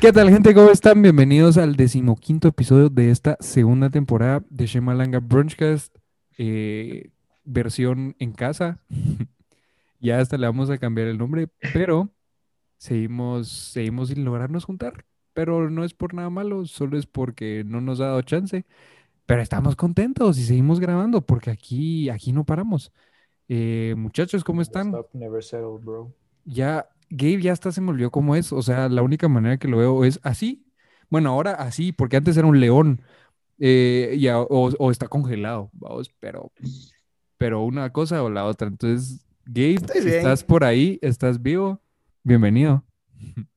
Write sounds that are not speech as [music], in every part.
¿Qué tal, gente? ¿Cómo están? Bienvenidos al decimoquinto episodio de esta segunda temporada de Shemalanga Brunchcast, eh, versión en casa. [laughs] ya hasta le vamos a cambiar el nombre, pero seguimos, seguimos sin lograrnos juntar. Pero no es por nada malo, solo es porque no nos ha dado chance. Pero estamos contentos y seguimos grabando porque aquí, aquí no paramos. Eh, muchachos, ¿cómo están? Never settle, bro. Ya, Gabe ya hasta se me olvidó cómo es. O sea, la única manera que lo veo es así. Bueno, ahora así, porque antes era un león. eh, y a- o, o está congelado, vamos, pero, pero una cosa o la otra. Entonces, Gabe, estás por ahí, estás vivo, bienvenido. [laughs]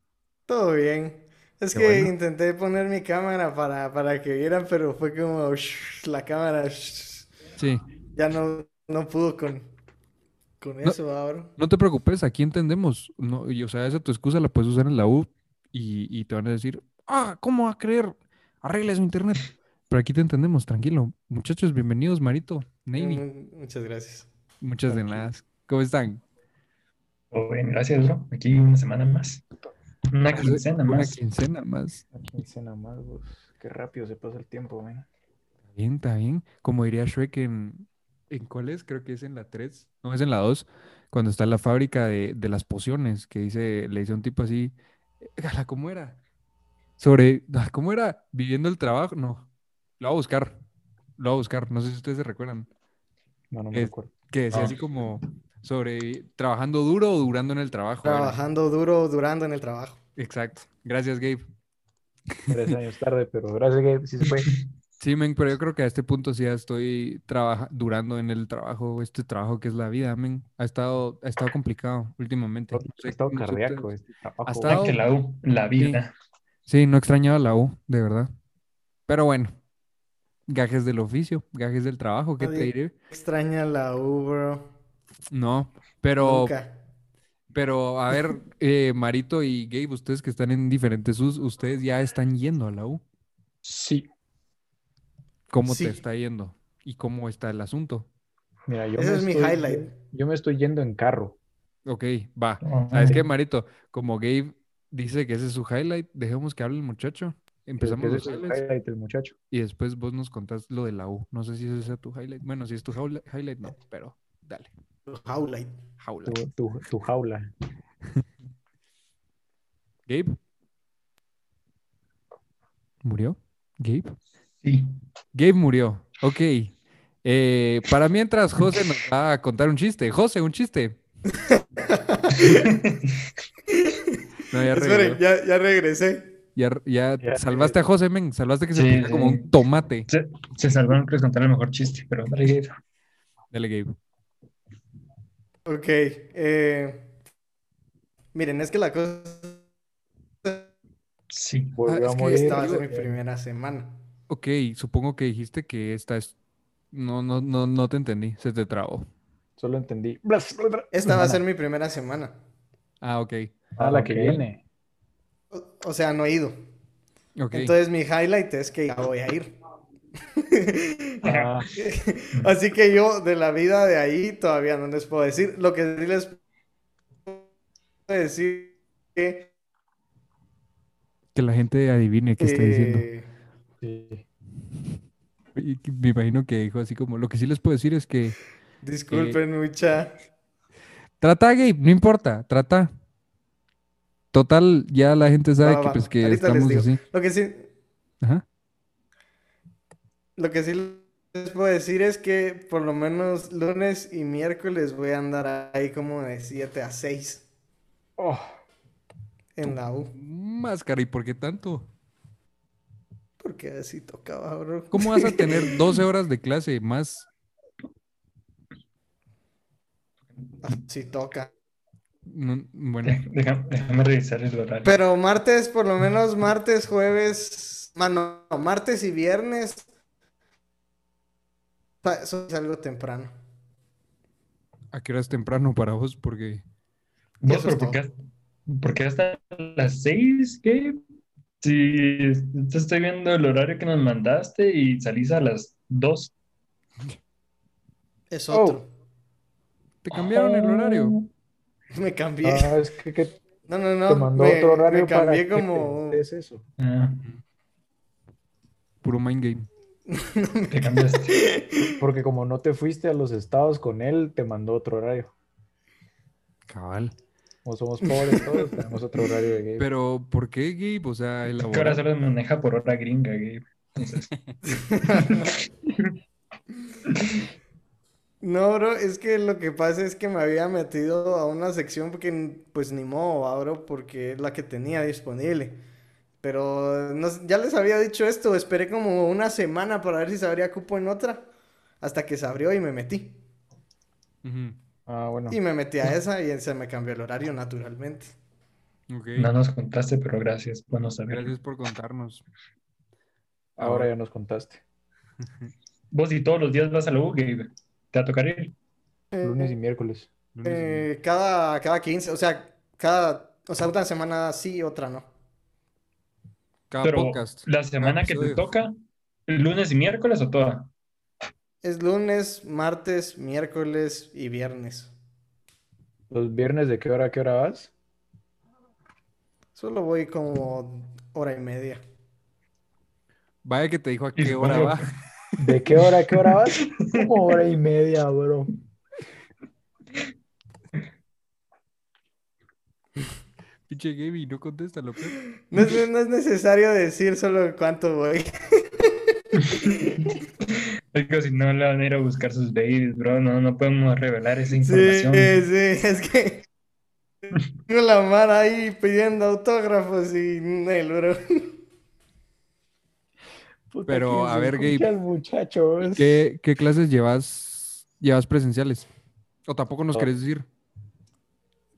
Todo bien. Es Qué que bueno. intenté poner mi cámara para, para que vieran, pero fue como shh, [laughs] la cámara shh, [laughs] Sí, ya no, no pudo con, con No. eso ahora. no te preocupes, aquí entendemos. No, y, o sea, esa tu excusa la puedes usar en la U y, y te van a decir, ah, ¿cómo va a creer? Arregla su internet. Pero aquí te entendemos, tranquilo. Muchachos, bienvenidos, Marito, Navy. Mm, Muchas gracias. Muchas de nada. ¿Cómo están? Todo bien, gracias, bro. Aquí una semana más. Una quincena Una más. quincena más. Una quincena más, bro. Qué rápido se pasa el tiempo, man. Está bien, está bien. Como diría Shrek en... ¿En cuál es? Creo que es en la 3. No, es en la 2. Cuando está la fábrica de, de las pociones. Que dice... Le dice a un tipo así... "Ala, ¿Cómo era? Sobre... ah, ¿Cómo era? Viviendo el trabajo. No. Lo voy a buscar. Lo voy a buscar. No sé si ustedes se recuerdan. No, no me Es- recuerdo. Que decía No. así como... Sobre... Trabajando duro o durando en el trabajo. era. Trabajando duro, durando en el trabajo. Exacto. Gracias, Gabe. Tres años tarde, pero gracias, Gabe. Sí se fue. [laughs] Sí, men, pero yo creo que a este punto sí ya estoy durando en el trabajo, este trabajo que es la vida, men. Ha estado, ha estado complicado últimamente. Ha No sé- estado cardíaco ustedes. este trabajo. Ha estado- que la U, la vida. Sí, no extrañaba la U, de verdad. Pero bueno, gajes del oficio, gajes del trabajo, ¿qué te Nadie- diré? Extraña la U, bro. No, pero, Nunca. pero a ver, eh, Marito y Gabe, ustedes que están en diferentes U's, ustedes ya están yendo a la U. Sí. ¿Cómo Sí. te está yendo? ¿Y cómo está el asunto? Mira, yo Ese me es mi highlight. Yo me estoy yendo en carro. Ok, va. Oh, ¿Sabes qué. Marito? Como Gabe dice que ese es su highlight, dejemos que hable el muchacho. Empezamos los es highlight del muchacho. y después vos nos contás lo de la U. No sé si ese sea tu highlight. Bueno, si es tu highlight, no, pero dale. Highlight. Jaula. Tu, tu, tu jaula. [laughs] ¿Gabe? ¿Murió? ¿Gabe? Sí. Gabe murió. Ok. Eh, para mientras José nos va a contar un chiste. José, un chiste. [laughs] No, ya Esperen, ya, ya regresé. Ya, ya Ya salvaste a José, men. Salvaste que se Sí, como un tomate. Se, se salvaron, quieres contar el mejor chiste, pero dale, Gabe. Dale, Gabe. Ok. eh, Miren, es que la cosa Sí. Volvió es a que morir. esta va a ser mi eh, primera semana. Ok, supongo que dijiste que esta es. No, no, no, no te entendí. Se te trabó. Solo entendí. Esta va a ser mi primera semana. Ah, ok. Ah, la que viene. O, o sea, no he ido. Ok. Entonces mi highlight es que ya voy a ir. Ah, [laughs] Así que yo de la vida de ahí todavía no les puedo decir. Lo que sí les puedo decir que Que la gente adivine qué está diciendo. Eh, sí. Y Me imagino que dijo así como. Lo que sí les puedo decir es que. disculpen mucha. Trata, Gabe, no importa. Trata. Total, ya la gente sabe Va, que, va, pues, que estamos así. Lo que sí, Ajá. lo que sí les puedo decir es que por lo menos lunes y miércoles voy a andar ahí como de 7 a 6 Oh, en la U. Máscara, ¿y por qué tanto? Porque así tocaba, bro. ¿Cómo vas a [laughs] tener 12 horas de clase más? Así toca. No, bueno, déjame revisar el horario. Pero martes, por lo menos martes, jueves, mano, no, martes y viernes. Eso es algo temprano. ¿a qué hora es temprano para vos? Porque. No, eso pero es ¿por qué, por qué hasta las seis, Gabe? Si te estoy viendo el horario que nos mandaste y salís a las dos. Es Oh. otro. ¿Te cambiaron el horario? [laughs] Me cambié. Ah, es que, que No, no, no. Te mandó me, otro horario me cambié para como. que es eso. Ah, Puro mind game. [laughs] te cambiaste. [laughs] Porque como no te fuiste a los estados con él, te mandó otro horario. Cabal. Como somos pobres todos, tenemos otro horario de game. Pero, ¿por qué, Gabe? O sea, Que ahora elaborar. solo maneja por hora gringa, Gabe. Entonces, [laughs] No, bro, es que lo que pasa es que me había metido a una sección porque, pues ni modo, bro, porque es la que tenía disponible. Pero no ya les había dicho esto, esperé como una semana para ver si se abría cupo en otra, hasta que se abrió y me metí. Ujú. Ah, bueno. Y me metí a esa y se me cambió el horario naturalmente. No nos contaste, pero gracias. Bueno saber. Gracias por contarnos. Ahora ya nos contaste. [laughs] Vos y todos los días vas a la U, Gabe. Te va a tocar ir. Lunes y miércoles. Lunes y Eh, cada, cada 15, o sea, cada, o sea, una semana sí, otra no. Cada Pero podcast. la semana que te toca, lunes y miércoles o toda. Es lunes, martes, miércoles y viernes. ¿Los viernes de qué hora a qué hora vas? Solo voy como hora y media. Vaya que te dijo a qué hora va. ¿De qué hora a qué hora vas? [laughs] Como hora y media, bro. Pinche Gabe, no contesta, lo peor. No es, no es necesario decir solo cuánto voy. [laughs] Es que si no le van a ir a buscar sus babies, bro. No, no podemos revelar esa Sí, información. sí, es que [laughs] tengo la mar ahí pidiendo autógrafos y Nel, bro. Puta, Pero, a ver, Gabe, el muchacho, es- ¿Qué, qué clases llevas, llevas presenciales? ¿O tampoco nos querés decir?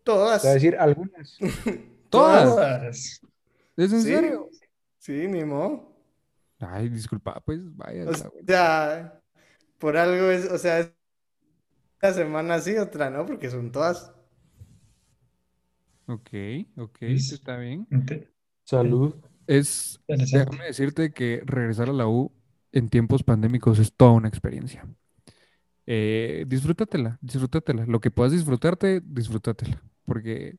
Todas. Te voy a decir algunas. [laughs] ¿Todas? Todas. ¿Es en Sí. serio? Sí, ni modo. Ay, disculpa, pues vaya. O sea, por algo es, o sea, una semana sí, otra no, porque son todas. Ok, ok, Es- está bien. Salud. Es, déjame decirte que regresar a la U en tiempos pandémicos es toda una experiencia. Eh, disfrútatela, disfrútatela. Lo que puedas disfrutarte, disfrútatela. Porque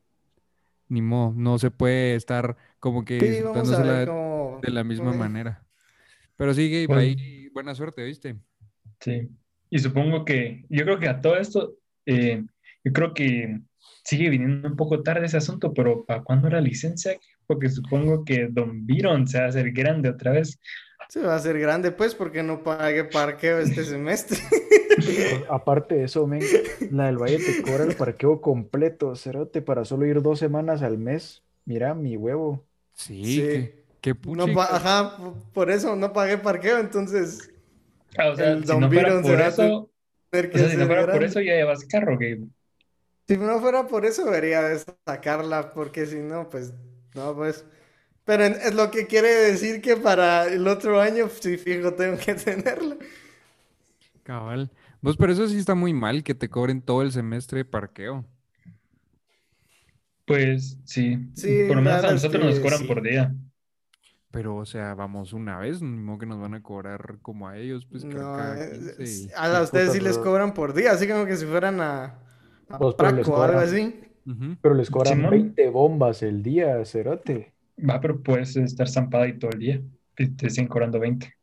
ni modo, no se puede estar como que Sí, de, cómo... de la misma Uy. manera. Pero sí, Gabe, Bueno. ahí buena suerte, ¿viste? Sí. Y supongo que, yo creo que a todo esto, eh, yo creo que sigue viniendo un poco tarde ese asunto, pero ¿para cuándo la licencia? Porque supongo que Don Byron se va a hacer grande otra vez. Se va a hacer grande, pues, porque no pagué parqueo este semestre. [laughs] Aparte de eso, men, la del Valle te cobra el parqueo completo, cerote, para solo ir dos semanas al mes. Mira mi huevo. Sí, Sí. No Ajá, por eso no pagué parqueo, entonces Ah, o sea, El si Don no fuera por eso, tener o que sea, si no fuera por eso ya llevas carro, Gabe. Si no fuera por eso, debería de sacarla, porque si no, pues, no, pues. Pero es lo que quiere decir que para el otro año, sí, fijo, tengo que [laughs] tenerla. Cabal. Vos, pero eso sí está muy mal que te cobren todo el semestre de parqueo. Pues sí, Sí, por lo menos a nosotros nos que cobran sí. por día. Pero, o sea, vamos una vez, ni modo que nos van a cobrar como a ellos, pues No, cada es- 15 es- y- a ustedes sí les cobran por día, así como que si fueran a, a Pues, Praco o algo así. Pero les cobran Simón. 20 bombas el día, cerote. Va, pero puedes estar zampada ahí todo el día y te siguen cobrando 20.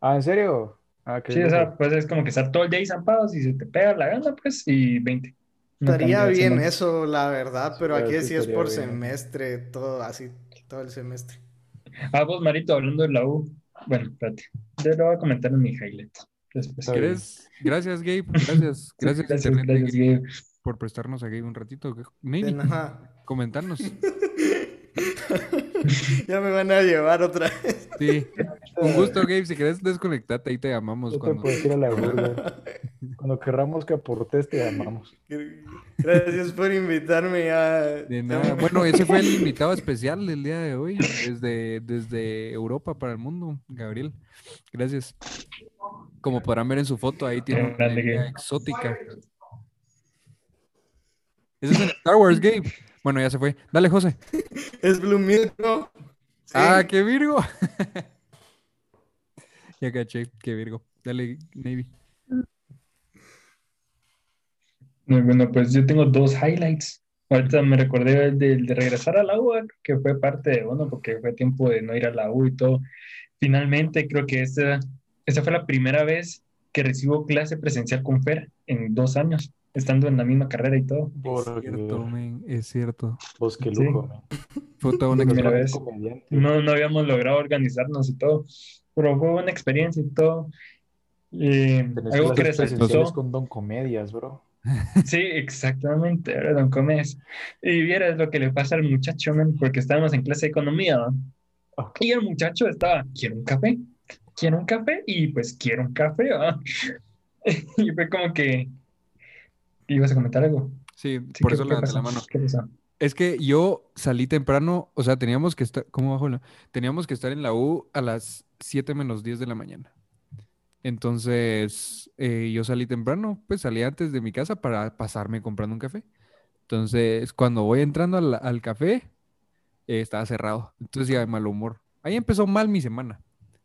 Ah, ¿en serio? Ah, qué Sí, o sea, pues es como que estar todo el día ahí zampado, si se te pega la gana, pues, y 20. No Estaría bien eso, la verdad, pero Sí, aquí sí sí es por bien. semestre, todo así, todo el semestre. Ah, vos, Marito, hablando de la U. Bueno, espérate. Yo lo voy a comentar en mi highlight. Después. Gracias, Gabe. Gracias. [laughs] Gracias, Gracias, Internet, gracias, Gabe, Gabe. por prestarnos a Gabe un ratito. Nada. comentarnos. [laughs] [laughs] Ya me van a llevar otra vez. Sí. Un gusto, Gabe. Si querés desconectarte, ahí te llamamos Yo te cuando. a la burla. [laughs] Cuando querramos que aportes, te llamamos. Gracias por invitarme a... De nada. Bueno, ese fue el invitado especial del día de hoy, desde, desde Europa para el mundo, Gabriel. Gracias. Como podrán ver en su foto, ahí tiene una exótica. Ese es en Star Wars, Gabe. Bueno, ya se fue. Dale, José. [laughs] Es Blue. Ah, qué Virgo. [laughs] ya caché, qué Virgo. Dale, Navy. Bueno, pues yo tengo dos highlights. Ahorita me recordé del de, regresar a la U, que fue parte de uno, porque fue tiempo de no ir a la U y todo. Finalmente, creo que esa, esa fue la primera vez que recibo clase presencial con Fer en dos años, estando en la misma carrera y todo. Es cierto, men, es cierto. Pues qué Sí. lujo, man. Fue toda una [laughs] vez. No, no habíamos logrado organizarnos y todo, pero fue buena experiencia y todo. Eh, Tenés algo que resaltó. con Don Comedias, bro. [laughs] Sí, exactamente, ¿verdad, don Comes? Y vieras lo que le pasa al muchacho, man, porque estábamos en clase de economía, ¿no? Ah. Y el muchacho estaba, ¿quiero un café? ¿Quiero un café? Y pues, quiero un café, ¿va? [laughs] Y fue como que, ¿ibas a comentar algo? Sí, Sí, por ¿qué- eso levanté la mano. ¿Qué pasó? Es que yo salí temprano, o sea, teníamos que estar, ¿cómo bajo la? Teníamos que estar en la U a las 7 menos 10 de la mañana. Entonces, eh, yo salí temprano, pues salí antes de mi casa para pasarme comprando un café. Entonces, cuando voy entrando al, al café, eh, estaba cerrado. Entonces ya de mal humor. Ahí empezó mal mi semana.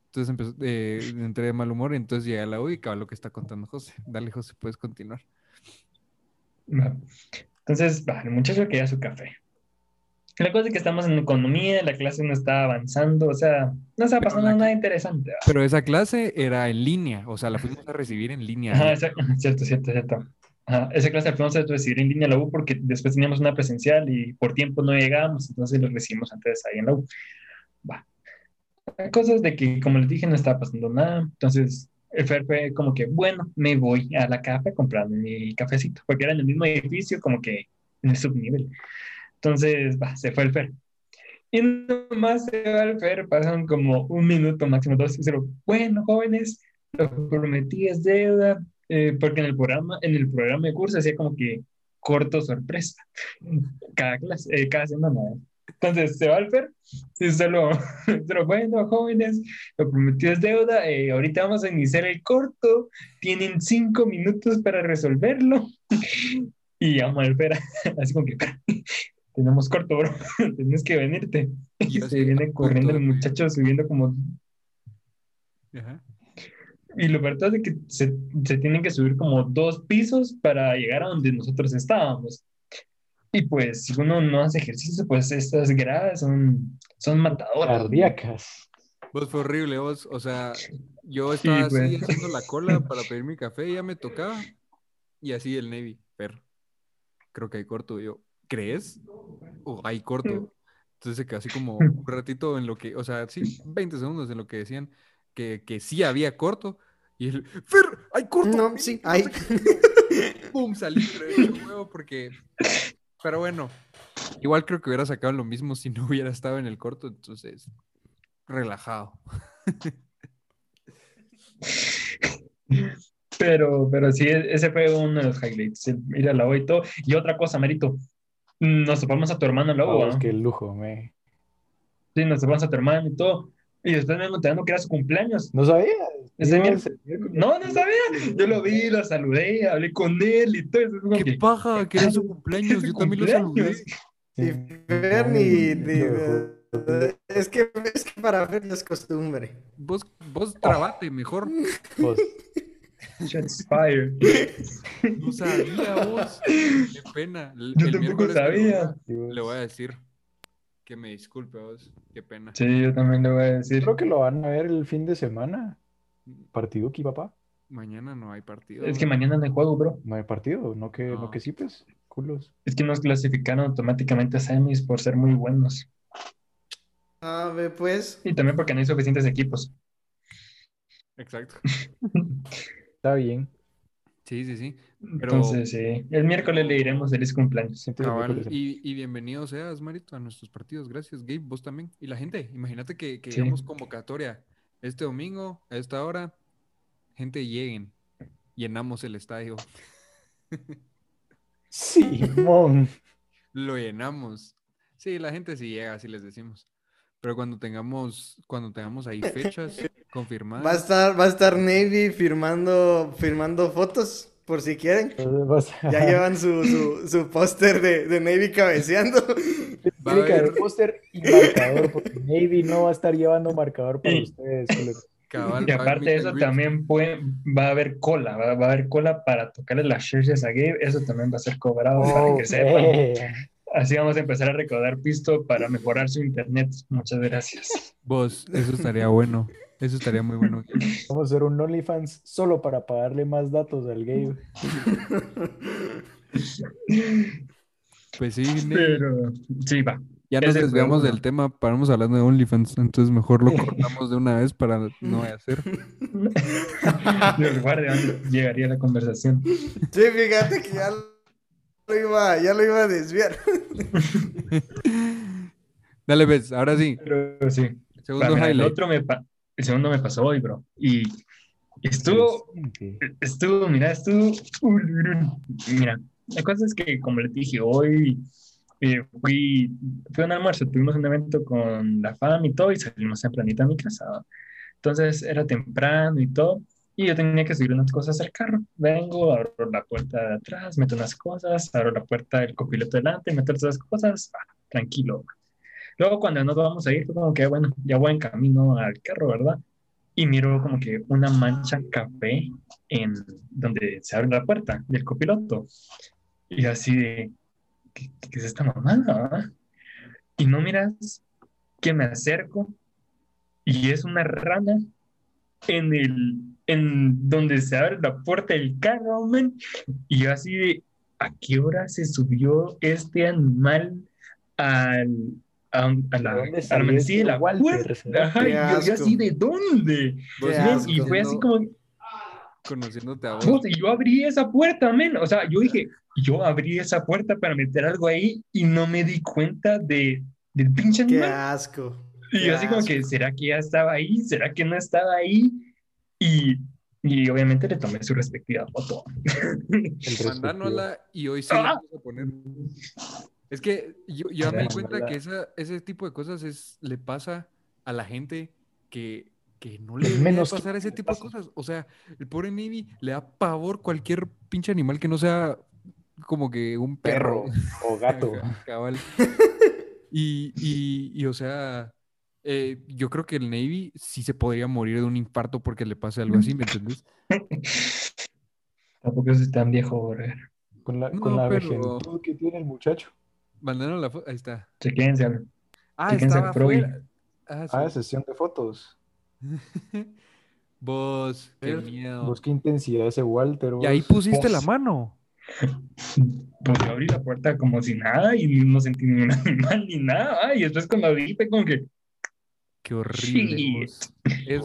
Entonces empezó, eh, entré de mal humor y entonces llegué a la U y cabal lo que está contando José. Dale, José, puedes continuar. Entonces, el muchacho quería su café. La cosa es que estamos en economía, la clase no está avanzando, o sea, no está pasando nada interesante. ¿va? Pero esa clase era en línea, o sea, la fuimos a recibir en línea. Ajá, esa- [laughs] cierto, cierto, cierto. Ajá, esa clase la fuimos a recibir en línea en la U porque después teníamos una presencial y por tiempo no llegábamos, entonces lo recibimos antes ahí en la U. Va. La cosa es de que, como les dije, no estaba pasando nada, entonces el Fer fue como que, bueno, me voy a la café a comprar mi cafecito, porque era en el mismo edificio, como que en el subnivel. Entonces, va, se fue el Fer. Y nomás se va el Fer, pasan como un minuto, máximo dos, y dijeron, bueno, jóvenes, lo prometí es deuda, eh, porque en el programa, en el programa de curso hacía como que corto sorpresa, cada clase, eh, cada semana. ¿eh? Entonces se va el Fer, y solo, solo, [laughs] bueno, jóvenes, lo prometido es deuda, eh, ahorita vamos a iniciar el corto, tienen cinco minutos para resolverlo. [laughs] Y llamo al Fer, así como que, "Fer, [laughs] tenemos corto, bro, tienes que venirte. Y Se así, viene corriendo el puto, muchacho subiendo como Ajá. Y lo verdad es que se, se tienen que subir como dos pisos para llegar a donde nosotros estábamos. Y pues, si uno no hace ejercicio, pues estas gradas son, son matadoras. Cardíacas. Vos fue horrible, vos, o sea, yo estaba así pues. haciendo la cola [laughs] para pedir mi café, ya me tocaba, y así el Navy, per, creo que hay corto, y yo, ¿crees? O hay corto. Entonces se quedó así como [laughs] un ratito en lo que, o sea, sí, 20 segundos en lo que decían que, que sí había corto, y él, Fer, hay corto. No, ven", sí, hay. [laughs] Pum, salí, hecho huevo porque, pero bueno, igual creo que hubiera sacado lo mismo si no hubiera estado en el corto, entonces, relajado. Pero, pero sí, ese fue uno de los highlights, ir a la y todo. Y otra cosa, Marito, nos topamos a tu hermano en la Vamos, ¿ah? qué lujo, me. Sí, nos topamos a tu hermano y todo. Y después me enterando que era su cumpleaños. No sabía. Ese el. No, no sabía. Yo lo vi, lo saludé, hablé con él y todo. eso, ¡Qué que, paja! Que era su cumpleaños, yo también lo saludé. Y Fer ni, ni- es que es que para Fer no es costumbre. Vos, vos trabate mejor. Vos, fired. No sabía vos. Qué pena. El- Yo el tampoco sabía. Le voy a decir que me disculpe vos. Qué pena. Sí, yo también le voy a decir. Creo que lo van a ver el fin de semana. Partido aquí, papá. Mañana no hay partido. Es que mañana no hay juego, bro. No hay partido, no que, no No. que sí, pues. Culos. Es que nos clasificaron automáticamente a semis por ser muy buenos. A ver, pues. Y también porque no hay suficientes equipos. Exacto. [laughs] Está bien. Sí, sí, sí. Pero- Entonces, sí. El miércoles le diremos feliz cumpleaños. Ocurre. y, y bienvenido seas, Marito, a nuestros partidos. Gracias, Gabe, vos también. Y la gente, imagínate que, que Sí. hagamos convocatoria este domingo, a esta hora. Gente, lleguen. Llenamos el estadio. [laughs] Simón. Lo llenamos. Sí, la gente sí llega, así les decimos. Pero cuando tengamos, cuando tengamos ahí fechas [laughs] Va a confirmadas, estar, va a estar Navy firmando, firmando fotos, por si quieren. [laughs] Ya llevan su, su, su póster de, de Navy cabeceando. va a Tiene que haber póster y marcador, porque Navy no va a estar llevando marcador para ustedes. cabal, Y aparte de eso, también puede, va a haber cola. Va, va a haber cola para tocarle las shirts a Gabe. Eso también va a ser cobrado para Oh, que sepan. eh. Así vamos a empezar a recaudar pisto para mejorar su internet. Muchas gracias. Vos, eso estaría bueno. Eso estaría muy bueno. [laughs] Vamos a hacer un OnlyFans solo para pagarle más datos al Gabe. [laughs] Pues sí, Pero sí, va. ya nos desviamos del tema, paramos hablando de OnlyFans, entonces mejor lo [laughs] cortamos de una vez para no hacer. Dios guarde dónde llegaría la conversación. Sí, fíjate que ya lo iba, ya lo iba a desviar. Dale, ves, ahora sí, Pero sí. segundo el highlight. otro me el segundo me pasó hoy, bro. Y estuvo, estuvo, mira, estuvo. Mira, la cosa es que, como les dije, hoy eh, fui, fui a un almuerzo, tuvimos un evento con la fam y todo, y salimos tempranito a mi casa. Entonces era temprano y todo, y yo tenía que subir unas cosas al carro. Vengo, abro la puerta de atrás, meto unas cosas, abro la puerta del copiloto delante, meto esas cosas, ah, tranquilo. va. Luego, cuando nos vamos a ir, fue como que, bueno, ya voy en camino al carro, ¿verdad? Y miro como que una mancha café en donde se abre la puerta del copiloto. Y así de, ¿qué, qué es esta mamada? Y no miras que me acerco y es una rana en el, en donde se abre la puerta del carro, man. Y yo así de, ¿a qué hora se subió este animal al, a, a la, ¿De dónde a la la puerta? Ajá, Qué yo, yo así de, ¿dónde? Qué asco. y fue así como, Conociéndote a vos. Puta, y yo abrí esa puerta, men. O sea, yo dije, yo abrí esa puerta para meter algo ahí y no me di cuenta de, del pinche Qué animal. asco. Y qué yo así como que. ¿será que ya estaba ahí? ¿Será que no estaba ahí? Y, y obviamente le tomé su respectiva foto. Mandándola y hoy sí la Ah. vamos a poner. Es que yo, yo me di cuenta que esa, ese tipo de cosas es, le pasa a la gente que, que no le Es debería menos pasar ese le tipo de cosas. O sea, el pobre Navy le da pavor cualquier pinche animal que no sea como que un perro. Perro o [laughs] gato. Cabal. [laughs] Y, y, y, o sea, eh, yo creo que el Navy sí se podría morir de un infarto porque le pase algo así, ¿me entendés? [laughs] Tampoco es tan viejo, bro. Con la, con la pero- que tiene el muchacho. Mandaron la foto, ahí está. Chequense. Ah, Proy. afuera. Ah, sí. Ah, sesión de fotos. [laughs] Vos, qué miedo. Vos qué intensidad ese Walter. Y ahí vos. pusiste la mano. [laughs] Pues yo abrí la puerta como si nada y no sentí ni un [laughs] animal ni nada. Y después cuando abrí fue como que, Qué horrible.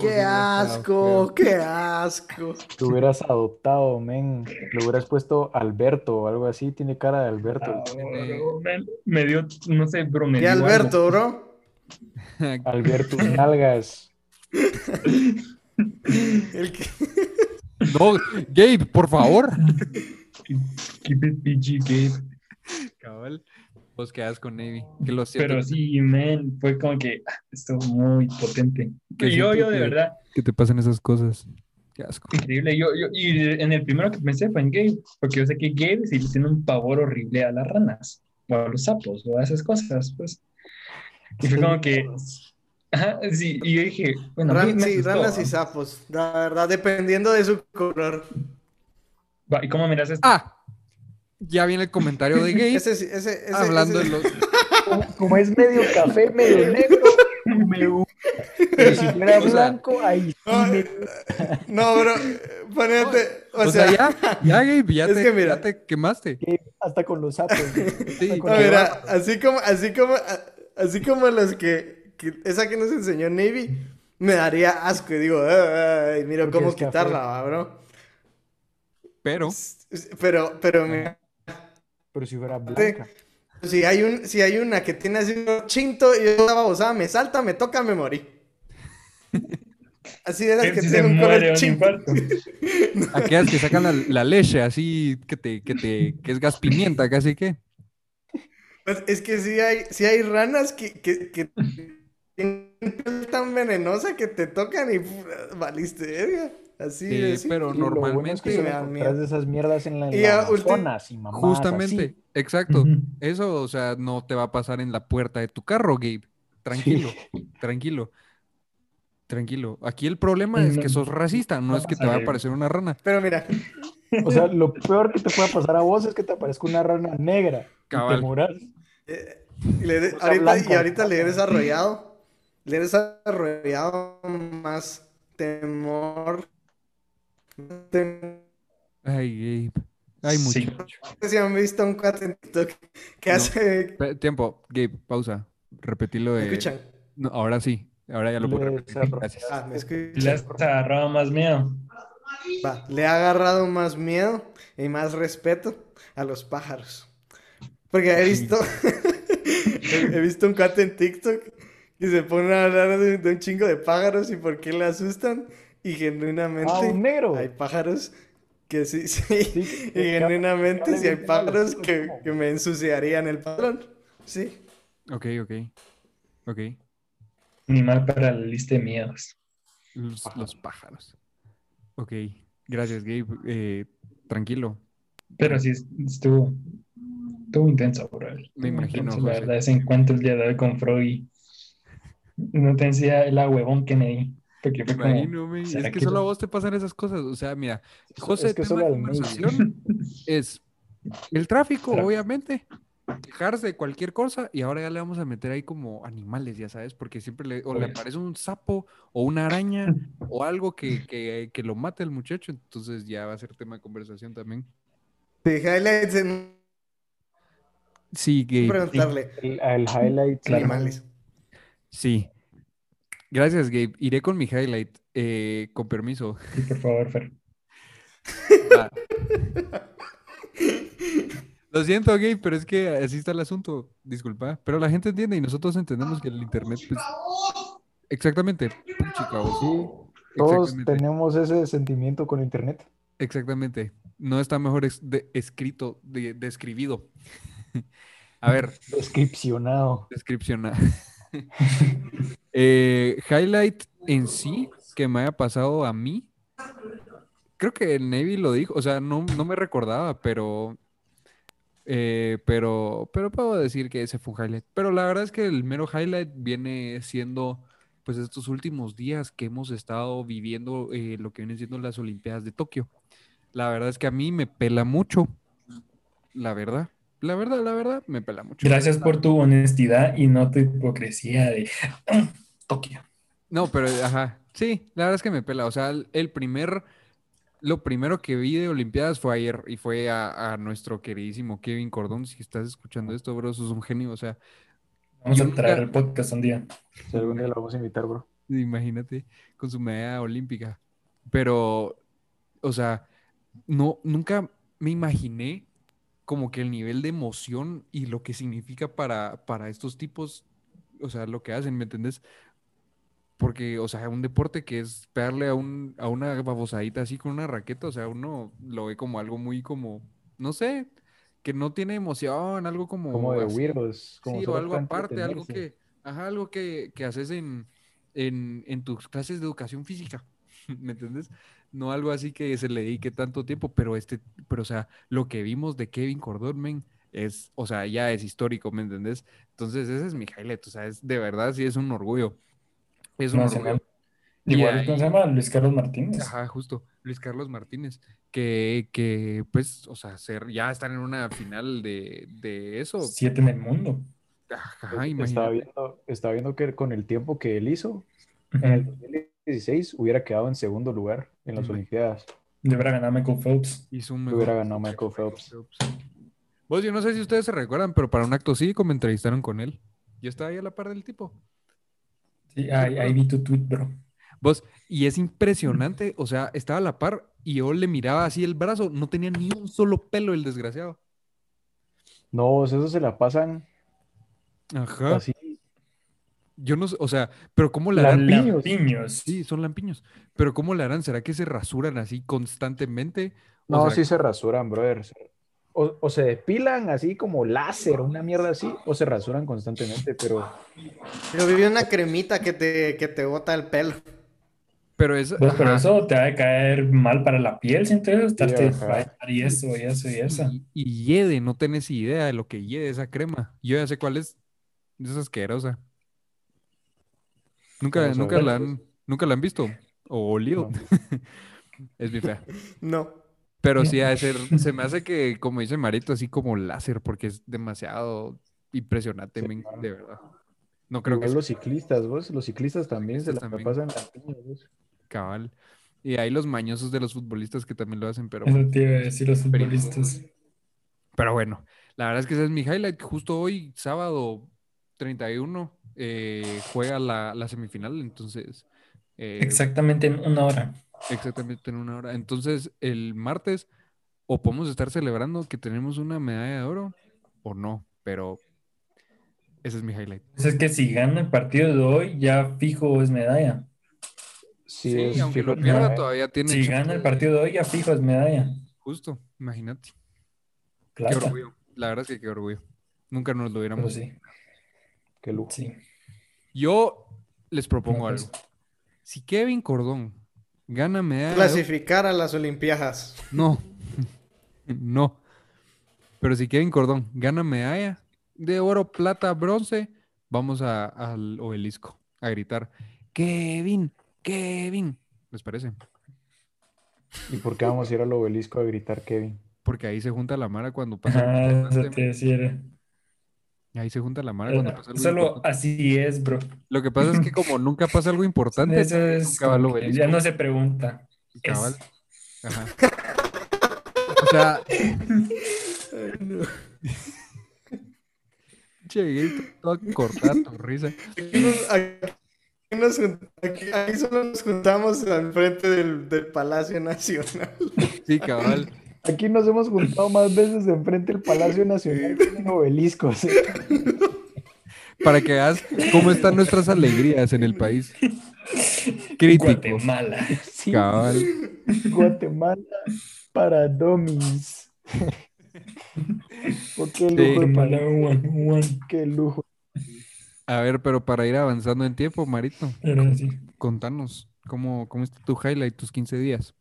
Qué asco, qué asco. Te hubieras adoptado, men. Le hubieras puesto Alberto o algo así. Tiene cara de Alberto. ah, bro, me, me dio, no sé, bro, me Y dio algo. Alberto, bro. [laughs] Alberto Nalgas. [laughs] El que... No, Gabe, por favor. Keep it PG, Gabe. Cabal. Vos quedas con Navy. Que lo siento. Pero sí, man, fue como que ah, estuvo muy potente. Que yo, yo de que- verdad, Que te pasen esas cosas. Qué asco. increíble. Yo, yo, y en el primero que pensé fue en Gabe, porque yo sé que Gabe sí tiene un pavor horrible a las ranas, o a los sapos, o a esas cosas, pues. Y fue como que, ajá, sí, y yo dije, bueno, Ran- sí, ranas y sapos. La verdad, dependiendo de su color. ¿Y cómo miras esto? Ah, ya viene el comentario de Gabe. [laughs] Ese, ese, ese, hablando ese- de los. Como, como es medio café, medio negro, me gusta. Pero si fuera O sea- blanco, ahí sí Ah, me No, bro, ponete. O, O sea, sea, ya, ya, Gabe, ya, es te, que mira. ya te quemaste. que hasta con los sapos. [laughs] Sí. No, mira, así como, así como, así como los que, que- esa que nos enseñó Navy, me daría asco y digo, ay, mira Porque cómo es café. quitarla, bro. Pero, Pero, pero, mira, Pero si fuera blanca. si hay un, si hay una que tiene así un chinto y yo estaba babosada, me salta, me toca, me morí. [laughs] Así de esas que se tienen un color chinto. [laughs] aquellas que sacan la, la leche así que te, que te, que es gas pimienta, casi que. Pues es que sí hay, sí hay ranas que, que, que tienen piel tan venenosa que te tocan y valiste, verga. Así Sí, de pero lo bueno es normalmente, que de esas mierdas en la, en Y la Amazonas y justamente, así. exacto. Eso, o sea, no te va a pasar en la puerta de tu carro, Gabe. Tranquilo, [laughs] tranquilo. Tranquilo. Aquí el problema es que sos racista, no No es que te va a aparecer una rana. Pero mira, O sea, lo peor que te pueda pasar a vos es que te aparezca una rana negra y Cabal. te muras. Eh, y, le- ahorita, y ahorita le he desarrollado, le he desarrollado más temor. Ay, Gabe. Ay, Sí. muchacho. No sé si han visto un cuate en TikTok que No. hace... Tiempo, Gabe, pausa. Repetirlo ¿Me de. escuchan? No, ahora sí. Ahora ya lo puedo repetir. Gracias. Ah, me escuchan. Le has agarrado más miedo. Va, le ha agarrado más miedo y más respeto a los pájaros. Porque he visto, [laughs] he visto un cuate en TikTok que se pone a hablar de un chingo de pájaros y por qué le asustan. Y genuinamente Ah, un negro. hay pájaros que sí, sí. Sí, Y que- genuinamente sí hay pájaros que, que me ensuciarían el patrón. Sí. Ok, ok. Ok. Animal para la lista de miedos. Los, los pájaros. Ok. Gracias, Gabe. Eh, tranquilo. Pero sí es- estuvo, estuvo intenso, bro. Me imagino, intenso, la verdad, ese encuentro el día de hoy con Froggy. No te decía el huevón que me di. Porque Me fue como, imagino, men. ¿será Es que que solo a vos te pasan esas cosas. O sea, mira, José, es que tema de conversación [laughs] es el tráfico, obviamente. Quejarse de cualquier cosa y ahora ya le vamos a meter ahí como animales, ya sabes, porque siempre le, o le Obvio. aparece un sapo o una araña [laughs] o algo que, que, que lo mate el muchacho, entonces ya va a ser tema de conversación también. Sí, highlights en Sí, Gabe, preguntarle. El, el highlight. Animales. sí. Gracias, Gabe. Iré con mi highlight, eh, con permiso. Sí, por favor, Fer. [laughs] Lo siento, Gabe, pero es que así está el asunto. Disculpa. Pero la gente entiende y nosotros entendemos que el internet, pues. Exactamente. Puchica, vos. Sí, todos tenemos ese sentimiento con internet. Exactamente. No está mejor de- escrito, de- describido. [laughs] A ver, Descripcionado. descripciona. [laughs] Eh, highlight en sí que me haya pasado a mí. Creo que Navy lo dijo, o sea, no, no me recordaba, pero, eh, pero, pero puedo decir que ese fue un highlight. Pero la verdad es que el mero highlight viene siendo, pues, estos últimos días que hemos estado viviendo eh, lo que vienen siendo las Olimpiadas de Tokio. La verdad es que a mí me pela mucho, la verdad. La verdad, la verdad, me pela mucho. Gracias por tu honestidad y no tu hipocresía de Tokio. No, pero ajá, sí, la verdad es que me pela. O sea, el, primer, lo primero que vi de Olimpiadas fue ayer y fue a, a nuestro queridísimo Kevin Cordón. Si estás escuchando esto, bro, sos un genio. O sea, Vamos a traer nunca- el podcast un día. Si algún día lo vamos a invitar, bro. imagínate con su medalla olímpica. Pero, o sea, no, nunca me imaginé como que el nivel de emoción y lo que significa para, para estos tipos, o sea, lo que hacen, ¿me entendés? Porque, o sea, un deporte que es pegarle a, un, a una babosadita así con una raqueta, o sea, uno lo ve como algo muy como, no sé, que no tiene emoción, algo como... Como de weirdos. Como Sí, o algo aparte, algo que, ajá, algo que, que haces en, en, en tus clases de educación física, [laughs] ¿me entiendes? No algo así que se le dedique tanto tiempo, pero este, pero o sea, lo que vimos de Kevin Cordón, men, es, o sea, ya es histórico, ¿me entendés? Entonces, ese es mi highlight, o sea, es de verdad, sí es un orgullo. Es un orgullo. Igual, ¿cómo se llama? Luis Carlos Martínez. Ajá, justo, Luis Carlos Martínez, que, que pues, o sea, ser, ya están en una final de, de eso. Siete en el mundo. Ajá, Estaba imagínate. viendo, estaba viendo que con el tiempo que él hizo, en el 2016 hubiera quedado en segundo lugar en las. Olimpiadas. Le hubiera ganado Michael Phelps. Hizo un hubiera ganado Michael Phelps. Vos, yo no sé si ustedes se recuerdan, pero para un acto cívico me entrevistaron con él. Yo estaba ahí a la par del tipo. Sí, ahí, ahí vi tu tweet, bro. Vos, y es impresionante, o sea, estaba a la par y yo le miraba así el brazo, no tenía ni un solo pelo el desgraciado. No, eso se la pasan Ajá. así. Yo no sé, o sea, pero ¿cómo le La harán? Lampiños. Lampiños. Sí, son lampiños. Pero ¿cómo le harán? ¿Será que se rasuran así constantemente? ¿O No, sí se rasuran, brother. O, o se depilan así como láser, una mierda así, o se rasuran constantemente, pero Yo vi una cremita que te, que te bota el pelo. Pero es, Pues, pero eso te va a caer mal para la piel, ajá. rayar y eso, y eso, y eso. y, y hiede, no tenés idea de lo que hiede esa crema. Yo ya sé cuál es. Es asquerosa. Nunca, Vamos a nunca la han, nunca la han visto o olido. No. [laughs] Es bien fea. No. Pero sí de ser, se me hace que, como dice Marito, así como láser, porque es demasiado impresionante, Sí, men, claro. de verdad. No creo que sea los ciclistas, vos, los ciclistas también se ciclistas la también. pasan la piña, vos. cabal. Y hay los mañosos de los futbolistas que también lo hacen, pero Eso bueno. te iba a decir los futbolistas. Pero bueno, la verdad es que ese es mi highlight. Justo hoy, sábado 31, eh, juega la, la semifinal, entonces... eh, Exactamente en una hora. Exactamente en una hora. Entonces, el martes, o podemos estar celebrando que tenemos una medalla de oro, o no, pero ese es mi highlight. Pues es que si gana el partido de hoy, ya fijo es medalla. Sí, Sí, es aunque fijo lo pierda, medalla. todavía tiene Si gana el partido de hoy, ya fijo es medalla. Justo, imagínate. Qué orgullo. La verdad es que qué orgullo. Nunca nos lo hubiéramos. sí, Qué lujo. sí. Yo les propongo algo. Si Kevin Cordón gana medalla Clasificar a las Olimpiadas. No, [laughs] no. Pero si Kevin Cordón gana medalla de oro, plata, bronce, vamos a- al obelisco a gritar, Kevin, Kevin. ¿Les parece? ¿Y por qué vamos a ir al obelisco a gritar Kevin? Porque ahí se junta la mara cuando [laughs] pasa Ajá, eso te decía. Ahí se junta la mara cuando pasa algo Solo importante. así es, bro. Lo que pasa es que como [laughs] nunca pasa algo importante, Eso es como que ya no se pregunta. Cabal. Es- Ajá. O sea, che, toda cortada tu risa. Aquí, nos- aquí nos jun- aquí- aquí solo nos juntamos al frente del, del Palacio Nacional. Sí, cabal. Aquí nos hemos juntado más veces enfrente del Palacio Nacional que en obeliscos. [laughs] Para que veas cómo están nuestras alegrías en el país. Crítico. Guatemala. Sí, Cabal. Guatemala para domis. [laughs] Oh, qué lujo país, one, one. qué lujo. A ver, pero para ir avanzando en tiempo, Marito, Pero sí. contanos, ¿cómo, cómo está tu highlight, tus 15 días?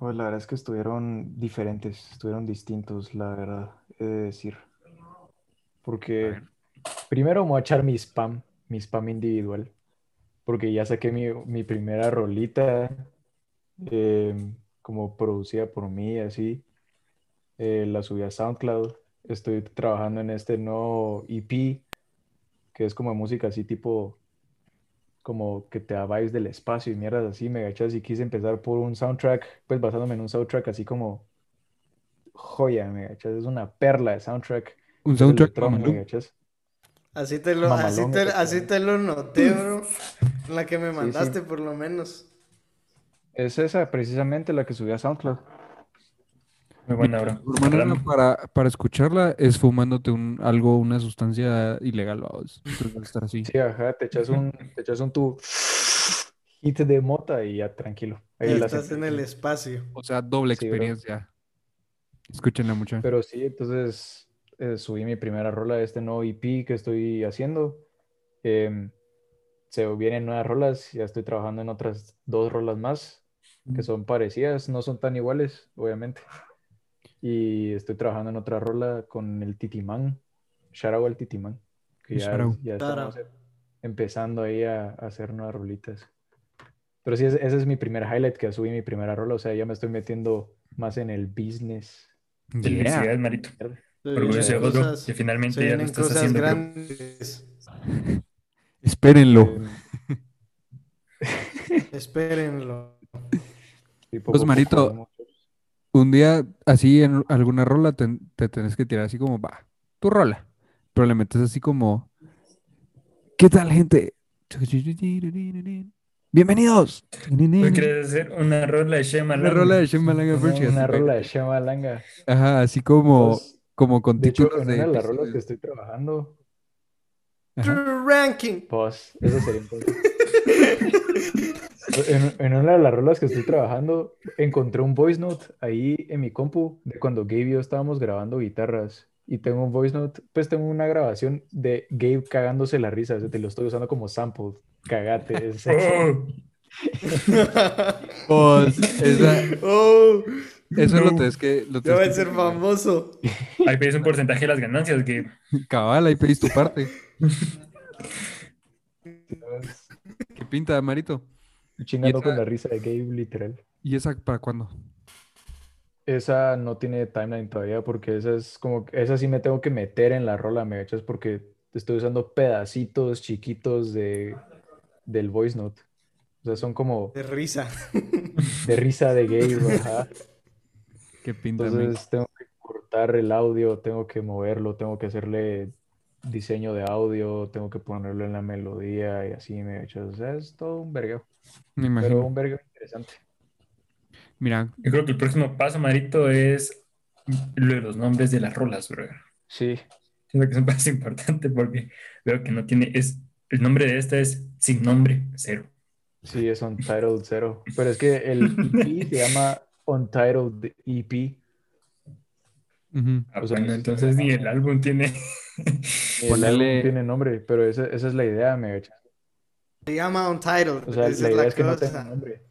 Pues la verdad es que estuvieron diferentes, estuvieron distintos, la verdad, he de decir. Porque primero me voy a echar mi spam, mi spam individual. Porque ya saqué mi, mi primera rolita, eh, como producida por mí, así. Eh, la subí a SoundCloud. Estoy trabajando en este nuevo EP, que es como música así tipo, como que te vibes del espacio y mierdas así, me gachas y quise empezar por un soundtrack, pues basándome en un soundtrack así como joya, me gachas, es una perla de soundtrack. Un soundtrack electrónico, me mamalón. gachas. Así te lo, así Mamalón, te, así pedo. te lo noté, bro. La que me Sí, mandaste, sí. por lo menos. Es esa precisamente la que subí a SoundCloud. Muy buena, bro. Manera para, para escucharla es fumándote un, algo, una sustancia ilegal, vamos. Estar así. Sí, ajá, te echas un, [laughs] te echas un tu hit de mota y ya tranquilo. Ahí la Estás en el espacio. O sea, doble Sí, bro. experiencia. Escúchenla mucho. Pero sí, entonces eh, subí mi primera rola de este nuevo EP que estoy haciendo. Em, se vienen nuevas rolas, ya estoy trabajando en otras dos rolas más que son parecidas, no son tan iguales, obviamente. Y estoy trabajando en otra rola con el Titimán, shout out al Titimán, que ya, ya estamos em- empezando ahí a, a hacer nuevas rolitas. Pero sí, ese, ese es mi primer highlight, que subí mi primera rola, o sea, ya me estoy metiendo más en el business. Yeah. Felicidades, Marito. Orgulloso de bro, cosas, que finalmente ya lo estás cosas haciendo, bro. grandes. [laughs] Espérenlo. Espérenlo. sí, poco Pues, Marito. Un día, así en alguna rola, te, te tenés que tirar así como, va, tu rola. Pero le metes así como, ¿qué tal, gente? Bienvenidos. Quieres hacer una rola de Shema Una rola de Shem Malanga Una, una rola de Shema Langa. Ajá, así como, Pues, como con de hecho, títulos en de una de las rolas episodios. que estoy trabajando, Ajá. Ranking. pues, eso sería entonces. En, en una de las rolas que estoy trabajando, encontré un voice note ahí en mi compu de cuando Gabe y yo estábamos grabando guitarras. Y tengo un voice note, pues tengo una grabación de Gabe cagándose la risa. o sea, te lo estoy usando como sample. Cagate. es- [laughs] Oh, Pues, esa- Oh, eso lo No. tenés que, lo ya tenés va a ser famoso. ahí pedís un porcentaje de las ganancias, que Cabal, ahí pedís tu parte. [laughs] ¿Qué pinta, Marito? Chingando esa- con la risa de Gabe, literal. ¿Y esa para cuándo? Esa no tiene timeline todavía porque esa es como, esa sí me tengo que meter en la rola, me echas porque estoy usando pedacitos chiquitos de, del voice note. O sea, son como De risa. de risa de gay, bro, [laughs] ajá. Qué pinta. Entonces tengo que cortar el audio, tengo que moverlo, tengo que hacerle diseño de audio, tengo que ponerlo en la melodía y así me echas. O sea, es todo un vergueo, Me pero imagino. un vergueo interesante. Mira, Yo creo que el próximo paso, Marito, es lo de los nombres de las rolas, bro. Sí, Siento que es un paso [laughs] importante porque veo que no tiene, es, el nombre de esta es sin nombre, cero. sí, es Untitled Zero. Pero es que el EP se llama Untitled EP. ujú, Ah, O sea, bueno, ni entonces ni el álbum tiene. [laughs] El Ponerle- álbum tiene nombre, pero esa, esa es la idea, me echas. Se llama Untitled. O sea, esa la idea la es que no tenga nombre.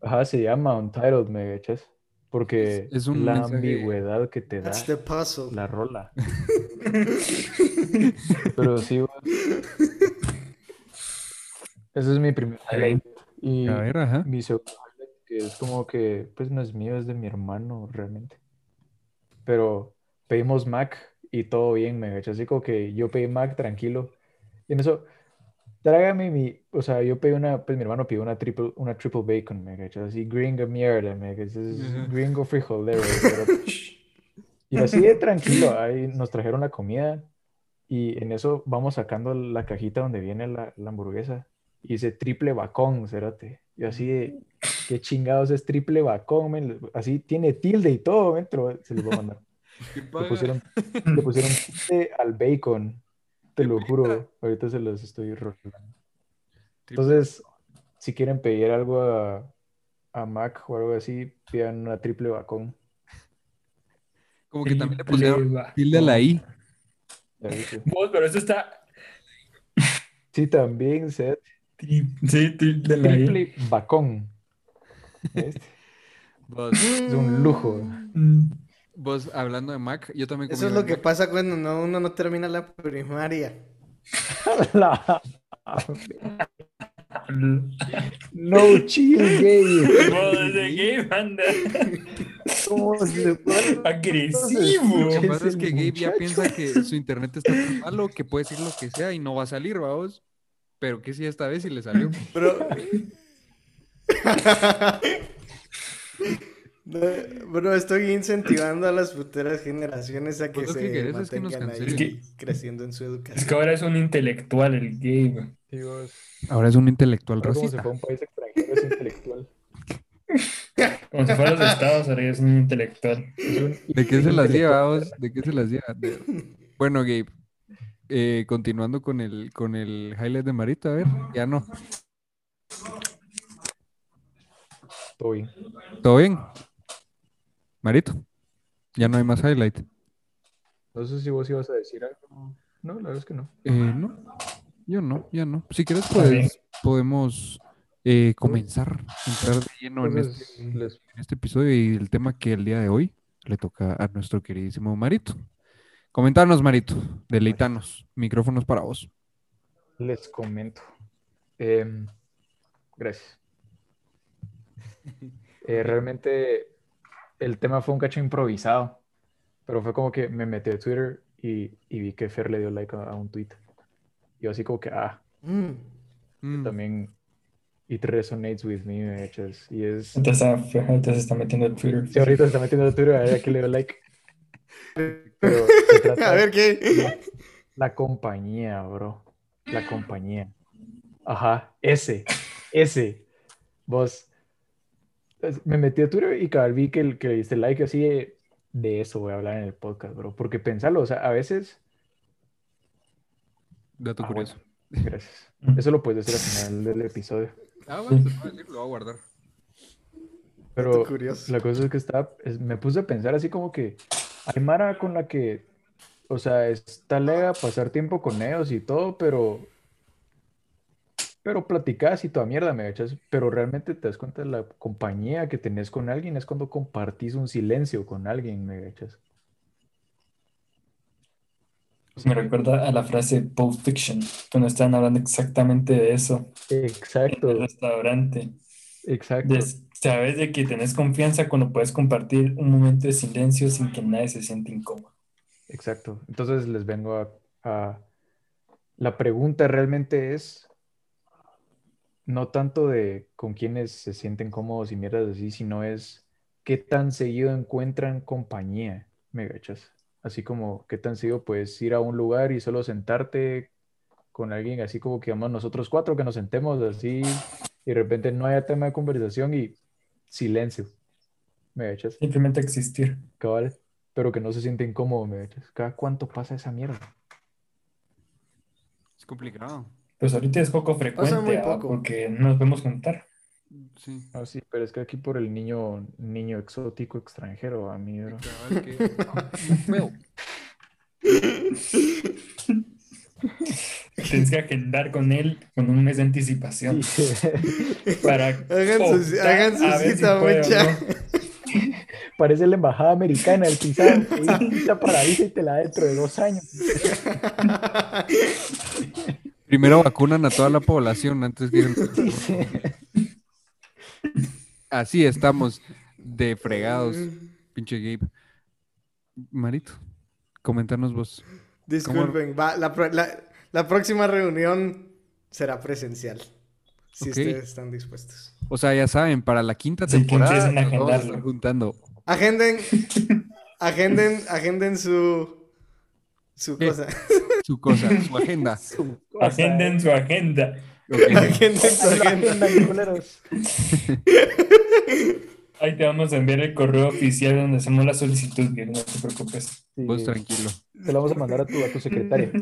Ajá, se llama Untitled, me echas. Porque Es- es un la mensaje- ambigüedad que te da That's the puzzle. la rola. [laughs] Pero sí, güey. Ese es mi primer highlight. Y a ver, ajá. mi segundo highlight, que es como que, pues no es mío, es de mi hermano realmente. Pero pedimos Mac y todo bien, me echas. Así como que yo pedí Mac tranquilo. Y en eso, trágame mi, o sea, yo pedí una, pues mi hermano pidió una triple, una triple bacon, me cachas, así gringo mierda, me cachas, es gringo frijolero, pero- [laughs] y así de tranquilo, [laughs] ahí nos trajeron la comida y en eso vamos sacando la cajita donde viene la, la hamburguesa y dice triple bacón, cérate, y así de, qué chingados es triple bacón, men? así tiene tilde y todo, men, pero se los voy a mandar. Le pusieron, le pusieron tilde al bacon, te lo juro. Ahorita se los estoy rolando. Entonces, si quieren pedir algo a, a Mac o algo así, pidan una triple bacón. Como que también le pusieron tilde a la I. Vos, pero eso está. Sí, también, Seth. Sí, tilde la I. Triple bacón. ¿Ves? Es un lujo. Mm. Vos, hablando de Mac, yo también Eso es lo Mac. que pasa cuando no- uno no termina la primaria. La- [laughs] No chill, gay. Agresivo. Lo que pasa es que Gabe ya piensa que su internet está tan malo que puede decir lo que sea y no va a salir, vamos. Pero que sí, esta vez sí le salió. Bro. [laughs] No, Bro, estoy incentivando a las futuras generaciones a que que se es que mantengan ahí creciendo en su Es educación. que ahora es un intelectual el. Dios, Ahora es un intelectual ahora como se racista. fue a un país extranjero es intelectual. [laughs] Como si fuera los estados, ahora es un intelectual. Es un ¿De qué se las lleva, intelectual. vos? ¿De qué se las lleva? De- Bueno, Gabe, eh, continuando con el, con el highlight de Marito, a ver, ya no. Todo bien. ¿Todo bien? Marito, ya no hay más highlight. No sé si vos ibas a decir algo. No, la verdad es que no. Eh, no, yo no, ya no. Si quieres, pues podemos eh, comenzar, entrar de lleno en este, en este episodio y el tema que el día de hoy le toca a nuestro queridísimo Marito. Comentanos, Marito, deleitanos. Micrófonos para vos. les comento. Em, gracias. [laughs] Eh, realmente el tema fue un cacho improvisado, pero fue como que me metí a Twitter y, y vi que Fer le dio like a, a un tweet. Yo así como que, ah, Mm. Mm, también it resonates with me, me echas. Y es... Entonces, ah, ahorita se está metiendo en Twitter. Si ahorita se está metiendo a Twitter, a ver a le dio like. Pero se [laughs] trata A ver qué. la, la compañía, bro. La compañía. Ajá, ese, ese. Vos. Me metí a Twitter y cabal vi que, el- que le diste like así de, de eso voy a hablar en el podcast, bro. Porque pensarlo, o sea, a veces. dato Ah, curioso. Gracias. [laughs] Eso lo puedes decir al final del episodio. Ah, bueno, se puede decir, lo voy a guardar. Pero la cosa es que está, es- me puse a pensar así como que hay Mara con la que, o sea, está lega pasar tiempo con ellos y todo, pero, pero platicas y toda mierda, me echas, pero realmente te das cuenta de la compañía que tenés con alguien es cuando compartís un silencio con alguien, me echas. Me recuerda a la frase Pulp Fiction, cuando están hablando exactamente de eso en Exacto, el restaurante. exacto. De- Sabes de que tenés confianza cuando puedes compartir un momento de silencio sin que nadie se siente incómodo. Exacto. Entonces les vengo a, a- La pregunta realmente es no tanto de con quiénes se sienten cómodos y mierdas así, sino es qué tan seguido encuentran compañía, ¿me gachas? Así como qué tan seguido puedes ir a un lugar y solo sentarte con alguien así como que vamos nosotros cuatro, que nos sentemos así y de repente no haya tema de conversación y silencio, ¿me gachas? Simplemente existir. Cabal, pero que no se siente incómodo, ¿me gachas? ¿Cada cuánto pasa esa mierda? Es complicado. Pues ahorita es poco frecuente, muy ah, poco. porque no nos podemos juntar. Sí. Ah, sí, pero es que aquí por el niño, niño exótico extranjero, a mí, Feo. [laughs] Tienes que agendar con él con un mes de anticipación [laughs] para [laughs] Hagan su, hagan su si cita, mucha. no. Parece la embajada americana, el pisado, cita para visa y te la da dentro de dos años. Primero vacunan a toda la población antes que... [laughs] Así estamos de fregados, pinche Gabe. Marito, comentanos vos. Disculpen, va, la, pro- la- la próxima reunión será presencial. Si ustedes están dispuestos. O sea, ya saben, para la quinta Sí, que temporada a nos vamos a agendarlo. estar juntando. Agenden, [laughs] agenden, agenden su, su ¿Qué? cosa. Su cosa, [laughs] su agenda. Agenden su agenda. Ok. [laughs] Agenden su agenda. [laughs] Ahí te vamos a enviar el correo oficial donde hacemos la solicitud, bien, no te preocupes. Vos tranquilo. Te lo vamos a mandar a tu, a tu secretaria.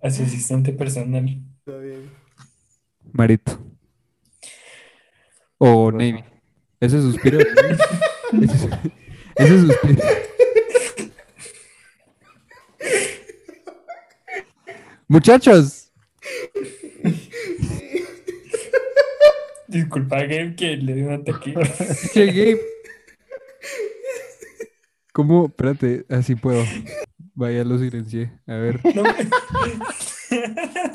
A su asistente personal. Está bien. Marito. O Navy. Ese suspiro. ese, ese suspiro. Muchachos, Disculpa, Gabe, que le di un ataque. che, Gabe. ¿Cómo? Espérate, así puedo. Vaya, lo silencié. A ver. No me- [laughs]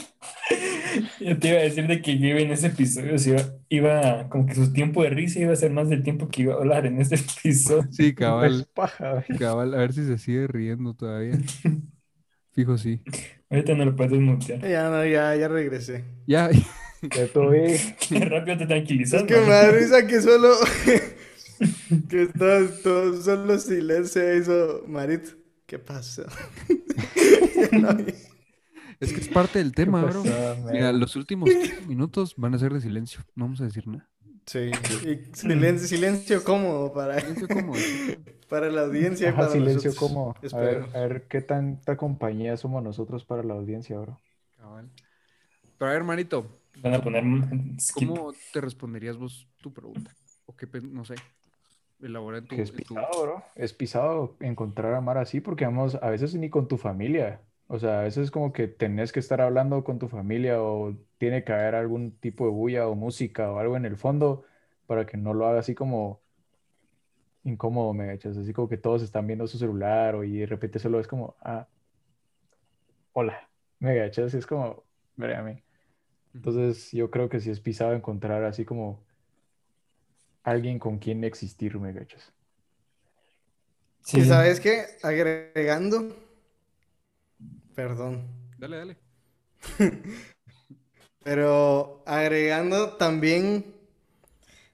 Yo te iba a decir de que Gabe en ese episodio se iba, iba, como que su tiempo de risa iba a ser más del tiempo que iba a hablar en este episodio. Sí, cabal. paja. Cabal, a ver si se sigue riendo todavía. Fijo, sí. Ahorita no lo puedes mutear. Ya, no, ya, ya regresé. Ya, [laughs] Ya estoy. [laughs] Rápido te Es tranquilizas. que me da risa que solo. [laughs] que todo, todo solo silencio hizo Marito. ¿Qué pasó? No, es que es parte del tema, bro. Mira, los últimos cinco minutos van a ser de silencio. No vamos a decir nada. Sí. Y silencio, silencio cómodo para, Silencio cómodo. [laughs] para la audiencia. Ajá, para silencio nosotros. como. A ver, a ver qué tanta compañía somos nosotros para la audiencia, bro. Cabal. Pero a ver, Marito, Van a poner skip. ¿cómo te responderías vos tu pregunta? O qué, no sé, elabora en tu... Que es en tu- pisado, bro. Es pisado encontrar a Mar así porque vamos, a veces ni con tu familia. O sea, a veces como que tenés que estar hablando con tu familia o tiene que haber algún tipo de bulla o música o algo en el fondo para que no lo haga así como incómodo, me echas. Así como que todos están viendo su celular o y de repente solo es como, ah, hola, me echas. Es como, mí. Entonces yo creo que sí es pisado encontrar así como alguien con quien existir, me gachas. Sí. ¿Y sabes qué? Agregando. Perdón. Dale, dale. [laughs] Pero agregando también,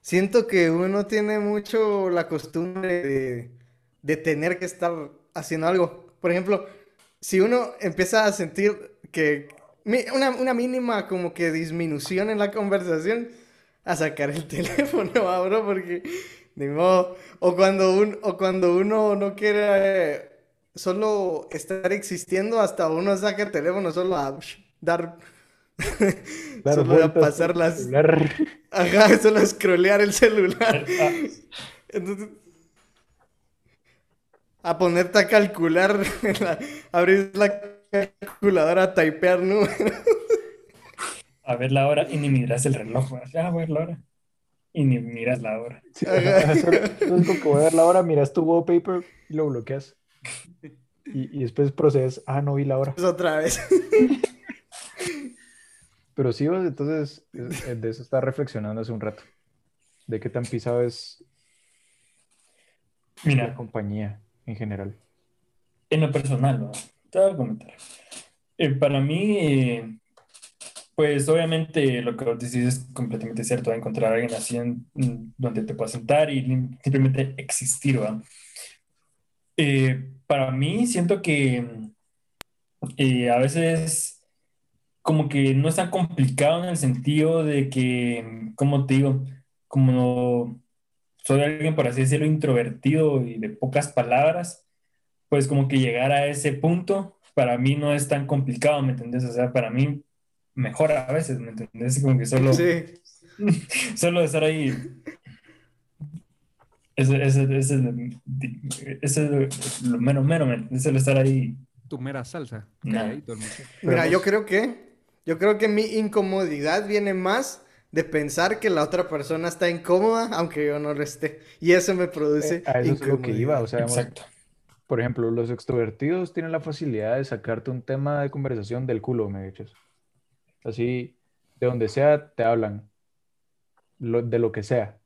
siento que uno tiene mucho la costumbre de, de tener que estar haciendo algo. Por ejemplo, si uno empieza a sentir que una, una mínima como que disminución en la conversación, a sacar el [laughs] teléfono, ¿va, bro, porque ni modo. O cuando, un, o cuando uno no quiere eh, solo estar existiendo, hasta uno saca el teléfono solo a dar... [laughs] Dar solo a pasar las... Ajá, solo a scrollear el celular. [laughs] Ah, Entonces, a ponerte a calcular, [laughs] la- abrir la calculadora, a typear números. a ver la hora y ni miras el reloj. Ya, a ver la hora. Y ni miras la hora. Sí, que voy a ver la hora, miras tu wallpaper y lo bloqueas. Y, y después procedes, ah, no vi la hora. otra vez. Pero sí, entonces, eh, de eso está reflexionando hace un rato. de qué tan pisado es la Mira, compañía en general. en lo personal, ¿no? Te voy a comentar. Eh, para mí, eh, pues obviamente lo que vos decís es completamente cierto, ¿va? encontrar a alguien así en- donde te puedas sentar y simplemente existir, ¿va? Eh, para mí siento que eh, a veces como que no es tan complicado en el sentido de que, como te digo, como soy alguien, por así decirlo, introvertido y de pocas palabras, pues como que llegar a ese punto para mí no es tan complicado, ¿me entendés? O sea, para mí mejor a veces, ¿me entendés? Como que solo, Sí. [laughs] solo estar ahí. Ese, ese, ese, ese es lo menos, menos, ¿me entendés? Solo estar ahí. Tu mera salsa. Nah. Mira, yo creo que, yo creo que mi incomodidad viene más de pensar que la otra persona está incómoda, aunque yo no lo esté. Y eso me produce Eh, a eso es lo que iba, o sea, digamos, Exacto. por ejemplo, los extrovertidos tienen la facilidad de sacarte un tema de conversación del culo, me echas. Así, de donde sea, te hablan, lo- de lo que sea.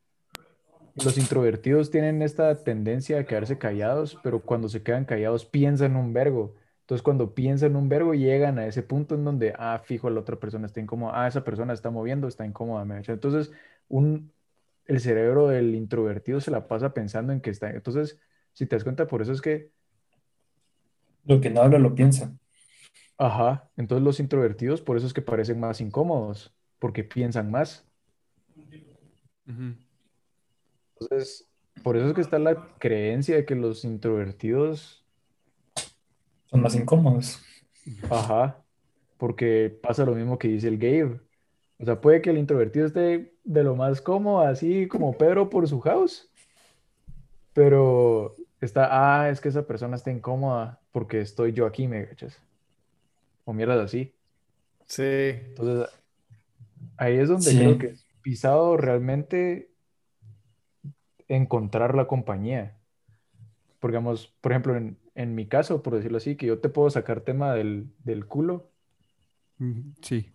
Los introvertidos tienen esta tendencia a quedarse callados, pero cuando se quedan callados piensan un vergo. Entonces, cuando piensan un vergo, llegan a ese punto en donde, ah, fijo, la otra persona está incómoda, ah, esa persona está moviendo, está incómoda, me. Entonces, un, el cerebro del introvertido se la pasa pensando en que está. Entonces, si te das cuenta, por eso es que, Lo que no habla lo piensa. ajá, entonces los introvertidos, por eso es que parecen más incómodos, porque piensan más. Entonces, por eso es que está la creencia de que los introvertidos, Son más incómodos. ajá, porque pasa lo mismo que dice el Gabe. O sea, puede que el introvertido esté de lo más cómodo, así como Pedro por su house, pero está, ah, es que esa persona está incómoda porque estoy yo aquí, me cachas. O mierdas así. Sí. Entonces, ahí es donde Sí. creo que es pisado realmente encontrar la compañía. Porque, digamos, por ejemplo, en, en mi caso, por decirlo así, que yo te puedo sacar tema del, del culo. Sí.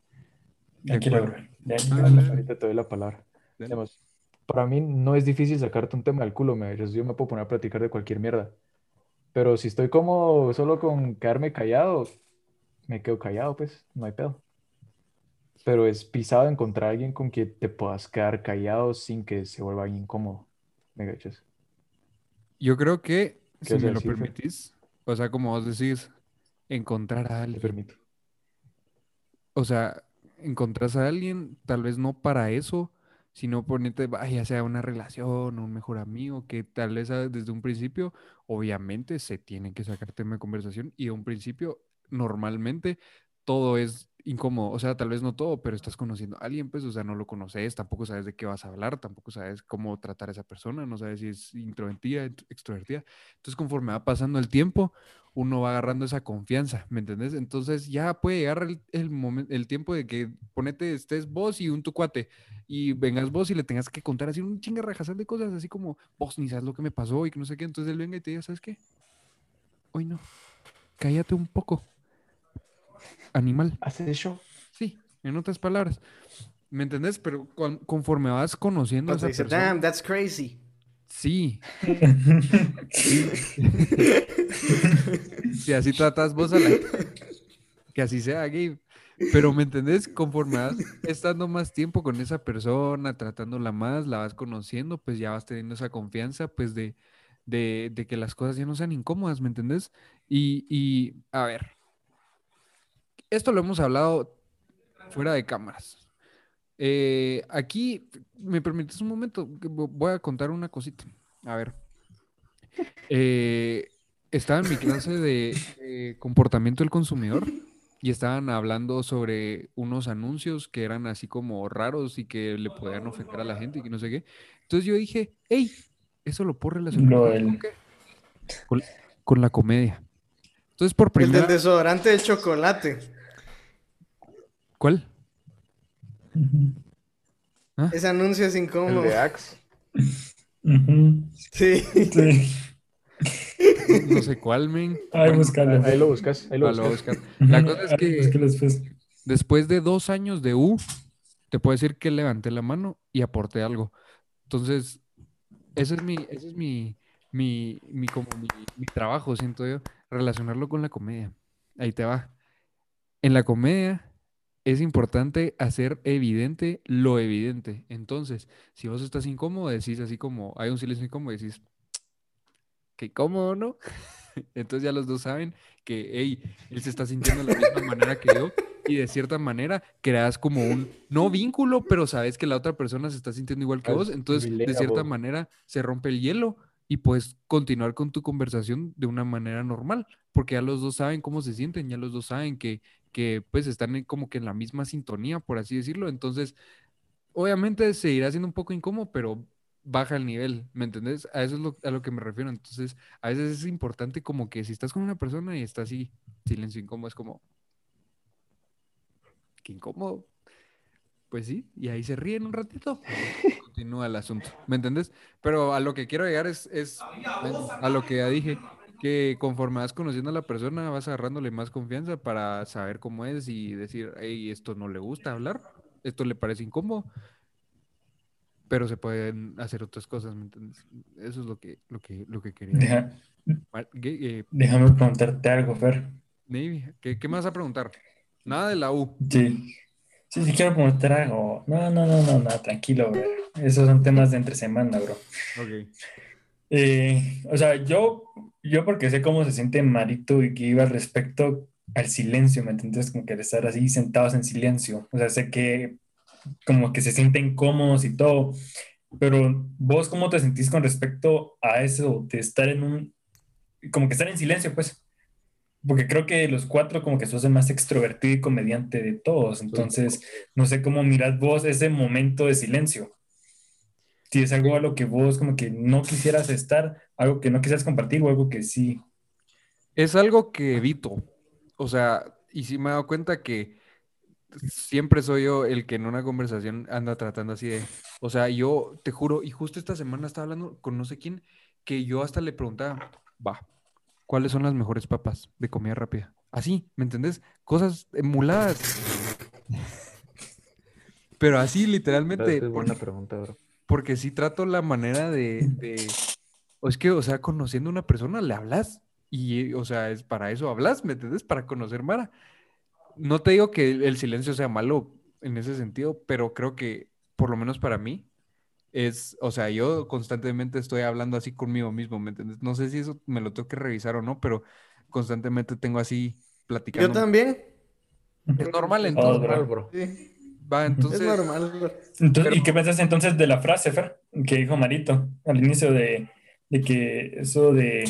De Aquí lo acuerdo. Ya- Ah. Ahorita te doy la palabra. Digamos, para mí no es difícil sacarte un tema del culo, me, yo me puedo poner a platicar de cualquier mierda. Pero si estoy cómodo solo con quedarme callado, me quedo callado, pues, no hay pedo. Pero es pisado encontrar a alguien con quien te puedas quedar callado sin que se vuelva incómodo. ¿Me cachas? Yo creo que, ¿Qué si me lo permitís, o sea, como vos decís, encontrar a Te alguien. permito. O sea, encontrás a alguien, tal vez no para eso, sino ponerte, vaya, ya sea una relación, un mejor amigo, que tal vez ah, desde un principio, obviamente se tiene que sacar tema de conversación y de un principio, normalmente, todo es incómodo. O sea, tal vez no todo, pero estás conociendo a alguien, pues, o sea, no lo conoces, tampoco sabes de qué vas a hablar, tampoco sabes cómo tratar a esa persona, no sabes si es introvertida, extrovertida. Entonces, conforme va pasando el tiempo, uno va agarrando esa confianza, ¿me entendés? Entonces ya puede llegar el, momento, el tiempo de que ponete, estés vos y un tu cuate, y vengas vos y le tengas que contar así un chinga de cosas, así como, vos ni sabes lo que me pasó y que no sé qué, entonces él venga y te diga, ¿sabes qué? Hoy no, cállate un poco, animal, ¿Haces eso? sí, en otras palabras, ¿me entendés? Pero con- conforme vas conociendo a esa dice, persona, damn, that's crazy. sí, [laughs] Si así tratas vos a la que así sea, Gabe. Pero ¿me entendés? Conforme vas estando más tiempo con esa persona, tratándola más, la vas conociendo, pues ya vas teniendo esa confianza, pues de, de, de que las cosas ya no sean incómodas, ¿me entendés? Y, y, a ver, esto lo hemos hablado fuera de cámaras. Eh, aquí, ¿me permites un momento? Voy a contar una cosita. A ver. Eh, estaba en mi clase de eh, comportamiento del consumidor y estaban hablando sobre unos anuncios que eran así como raros y que le podían ofender a la gente y que no sé qué. Entonces yo dije, hey, eso lo puedo relacionar con, del- ¿con qué? Con- con la comedia. Entonces por El del primera... desodorante de chocolate. ¿Cuál? Ese anuncio es El incómodo. de Axe. Sí. Sí. No sé cuál, men. Bueno. Ahí lo buscas, ahí lo ah, buscas. La cosa es que búscalo después. después de dos años de U, te puedo decir que levanté la mano y aporté algo. Entonces, eso es mi, ese es mi, mi, mi, como mi, mi trabajo, siento yo, relacionarlo con la comedia. Ahí te va. En la comedia es importante hacer evidente lo evidente. Entonces, si vos estás incómodo, decís así como, hay un silencio incómodo, decís, [tsk] qué incómodo, ¿no? [laughs] Entonces ya los dos saben que, hey, él se está sintiendo de la misma manera que yo y de cierta manera creas como un, no vínculo, pero sabes que la otra persona se está sintiendo igual que vos. Entonces, de cierta manera, se rompe el hielo y puedes continuar con tu conversación de una manera normal, porque ya los dos saben cómo se sienten, ya los dos saben que, que pues están como que en la misma sintonía, por así decirlo. Entonces, obviamente se irá haciendo un poco incómodo, pero baja el nivel, ¿me entendés? A eso es lo, a lo que me refiero. Entonces, a veces es importante como que si estás con una persona y está así, silencio incómodo, es como, qué incómodo. Pues sí, y ahí se ríen un ratito. Continúa el asunto, ¿me entendés? Pero a lo que quiero llegar es, es a lo que ya dije, que conforme vas conociendo a la persona, vas agarrándole más confianza para saber cómo es y decir, hey, esto no le gusta hablar, esto le parece incómodo, pero se pueden hacer otras cosas, ¿me entiendes? Eso es lo que, lo que, lo que quería. Deja- Mar- ¿qué, eh, déjame preguntarte algo, Fer. ¿qué, qué me vas a preguntar? Nada de la U. Sí. Sí, sí, quiero preguntar algo. No, no, no, no, no, tranquilo, bro. Esos son temas de entre semana, bro. Ok. Eh, o sea, yo, yo porque sé cómo se siente Marito y que iba respecto al silencio, ¿me entiendes? Como que estar así sentados en silencio. O sea, sé que como que se sienten cómodos y todo, pero vos cómo te sentís con respecto a eso de estar en un, como que estar en silencio, pues. Porque creo que los cuatro como que sos el más extrovertido y comediante de todos. Entonces, no sé cómo mirás vos ese momento de silencio. Si es algo a lo que vos como que no quisieras estar, algo que no quisieras compartir o algo que sí. Es algo que evito. O sea, y sí me he dado cuenta que siempre soy yo el que en una conversación anda tratando así de. O sea, yo te juro, y justo esta semana estaba hablando con no sé quién, que yo hasta le preguntaba, va, ¿cuáles son las mejores papas de comida rápida? Así, ¿me entendés? Cosas emuladas. [laughs] Pero así, literalmente. Es buena pregunta, bro. Porque sí trato la manera de, de- o es que, o sea, conociendo a una persona le hablas y, o sea, es para eso hablas, ¿me entiendes? Para conocer Mara. No te digo que el, silencio sea malo en ese sentido, pero creo que, por lo menos para mí, es, o sea, yo constantemente estoy hablando así conmigo mismo, ¿me entiendes? No sé si eso me lo tengo que revisar o no, pero constantemente tengo así platicando. Yo también. Es normal Es entonces. Oh, normal, bro. Sí, Va, entonces. es normal. Entonces, Pero- ¿Y qué pensás entonces de la frase, Fer, que dijo Marito al inicio de, de que eso de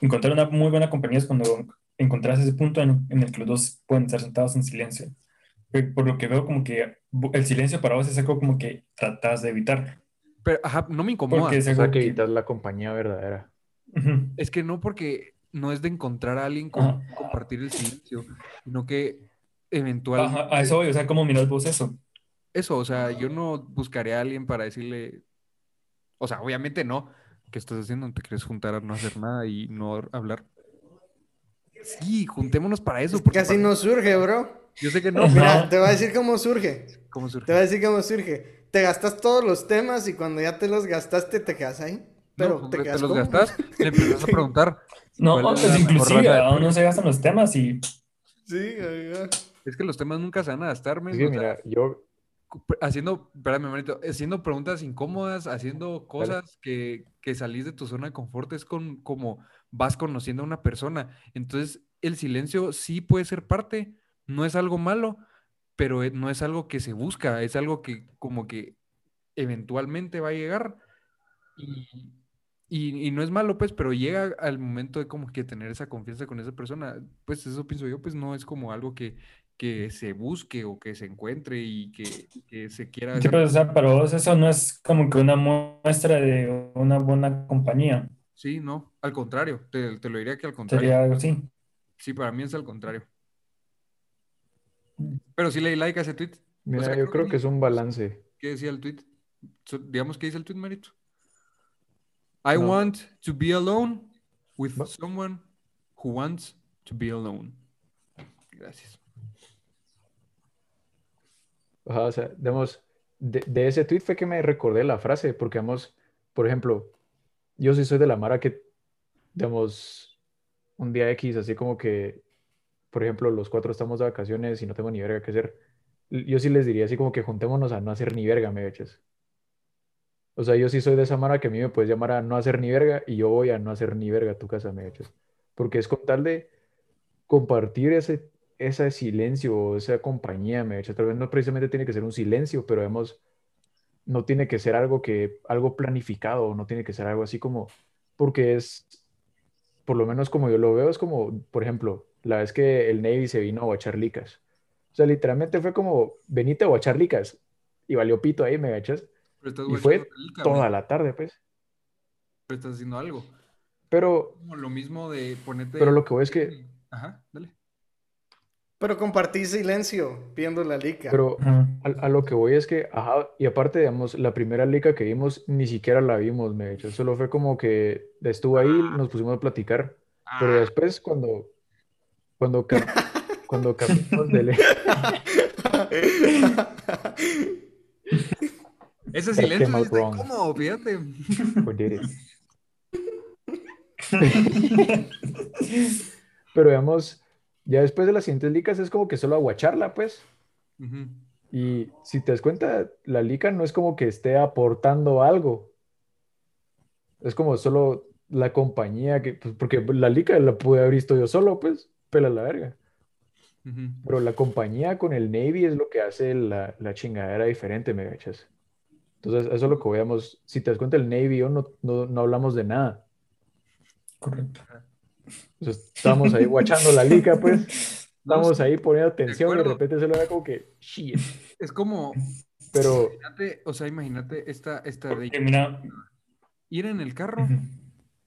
encontrar una muy buena compañía es cuando encontrás ese punto en, en el que los dos pueden estar sentados en silencio? Por lo que veo, como que el silencio para vos es algo como que tratás de evitar. Pero, ajá, no me incomoda. Porque es O algo sea, que evitas la compañía verdadera. Es que no porque no es de encontrar a alguien con compartir el silencio, sino que eventualmente Ajá, a eso voy, o sea, ¿cómo miras vos eso? eso, o sea, yo no buscaré a alguien para decirle, o sea, obviamente no, ¿qué estás haciendo? ¿Te quieres juntar a no hacer nada y no hablar? Sí, juntémonos para eso, porque Casi para- no surge, bro. yo sé que no, Mira, te voy a decir cómo surge. ¿cómo Te surge? voy a decir cómo surge. Te gastas todos los temas y cuando ya te los gastaste te quedas ahí. Pero No, te te, quedas los gastas, [laughs] le empiezas a preguntar. No, ¿Cuál es pues inclusive aún no se gastan los temas y Sí, oiga. Es que los temas nunca se van a gastar, men, que o sea, mira, yo, haciendo, espérame, manito, haciendo preguntas incómodas, haciendo cosas que, que salís de tu zona de confort, es con, como vas conociendo a una persona. Entonces, el silencio sí puede ser parte, no es algo malo, pero eh, no es algo que se busca, es algo que como que eventualmente va a llegar y, y, y no es malo, pues, pero llega al momento de como que tener esa confianza con esa persona, pues eso pienso yo, pues no es como algo que, que se busque o que se encuentre y que, que se quiera... Sí, pero, o sea, para vos eso no es como que una muestra de una buena compañía. Sí, no, al contrario, te, te lo diría que al contrario. Sería algo así. Sí, para mí es al contrario. Pero sí le di like a ese tweet. mira, sea, yo creo que que es un balance. ¿Qué decía el tweet? So- digamos que dice el tweet, Marito. I No. want to be alone with someone who wants to be alone. Gracias. O sea, de, ese tweet fue que me recordé la frase, porque, digamos, por ejemplo, yo sí soy de la Mara que, digamos, un día X, así como que, por ejemplo, los cuatro estamos de vacaciones y no tengo ni verga que hacer. Yo sí les diría así como que juntémonos a no hacer ni verga, me echas. O sea, yo sí soy de esa Mara que a mí me puedes llamar a no hacer ni verga y yo voy a no hacer ni verga a tu casa, me echas. Porque es con tal de compartir ese, ese silencio o esa compañía, me. Tal vez no precisamente tiene que ser un silencio, pero hemos no tiene que ser algo que, algo planificado, no tiene que ser algo así como, porque es, por lo menos como yo lo veo, es como, por ejemplo, la vez que el Navy se vino a guachar licas. O sea, literalmente fue como, venite a guachar licas. Y valió pito ahí, me gachas. Y fue lica, toda la tarde, pues. pero estás haciendo algo. Pero, Como lo mismo de ponerte. pero lo que voy es que, Ajá, dale. Pero compartí silencio viendo la lica. pero a, a lo que voy es que, ajá, y aparte, digamos, la primera liga que vimos, ni siquiera la vimos, me gachas. Solo fue como que estuvo ahí, nos pusimos a platicar. Pero Ah, después, cuando, cuando, ca- [laughs] cuando cambiamos de ley, [laughs] ese silencio wrong. incómodo, fíjate. we did it. [laughs] Pero digamos, ya después de las siguientes licas es como que solo aguacharla, pues. Y si te das cuenta, la lica no es como que esté aportando algo. Es como solo la compañía que, pues, porque la lica la pude haber visto yo solo, pues, pela la verga. Pero la compañía con el Navy es lo que hace la, la chingadera diferente, me gachas. Entonces, eso es lo que veamos. Si te das cuenta, el Navy y yo no, no, no hablamos de nada. Correcto. Sea, estábamos ahí guachando la lica, pues. [laughs] Sí, ahí poniendo atención y de repente se lo era como que, shit. Es como, Pero, imagínate, o sea, imagínate esta, esta de mira, ir en el carro,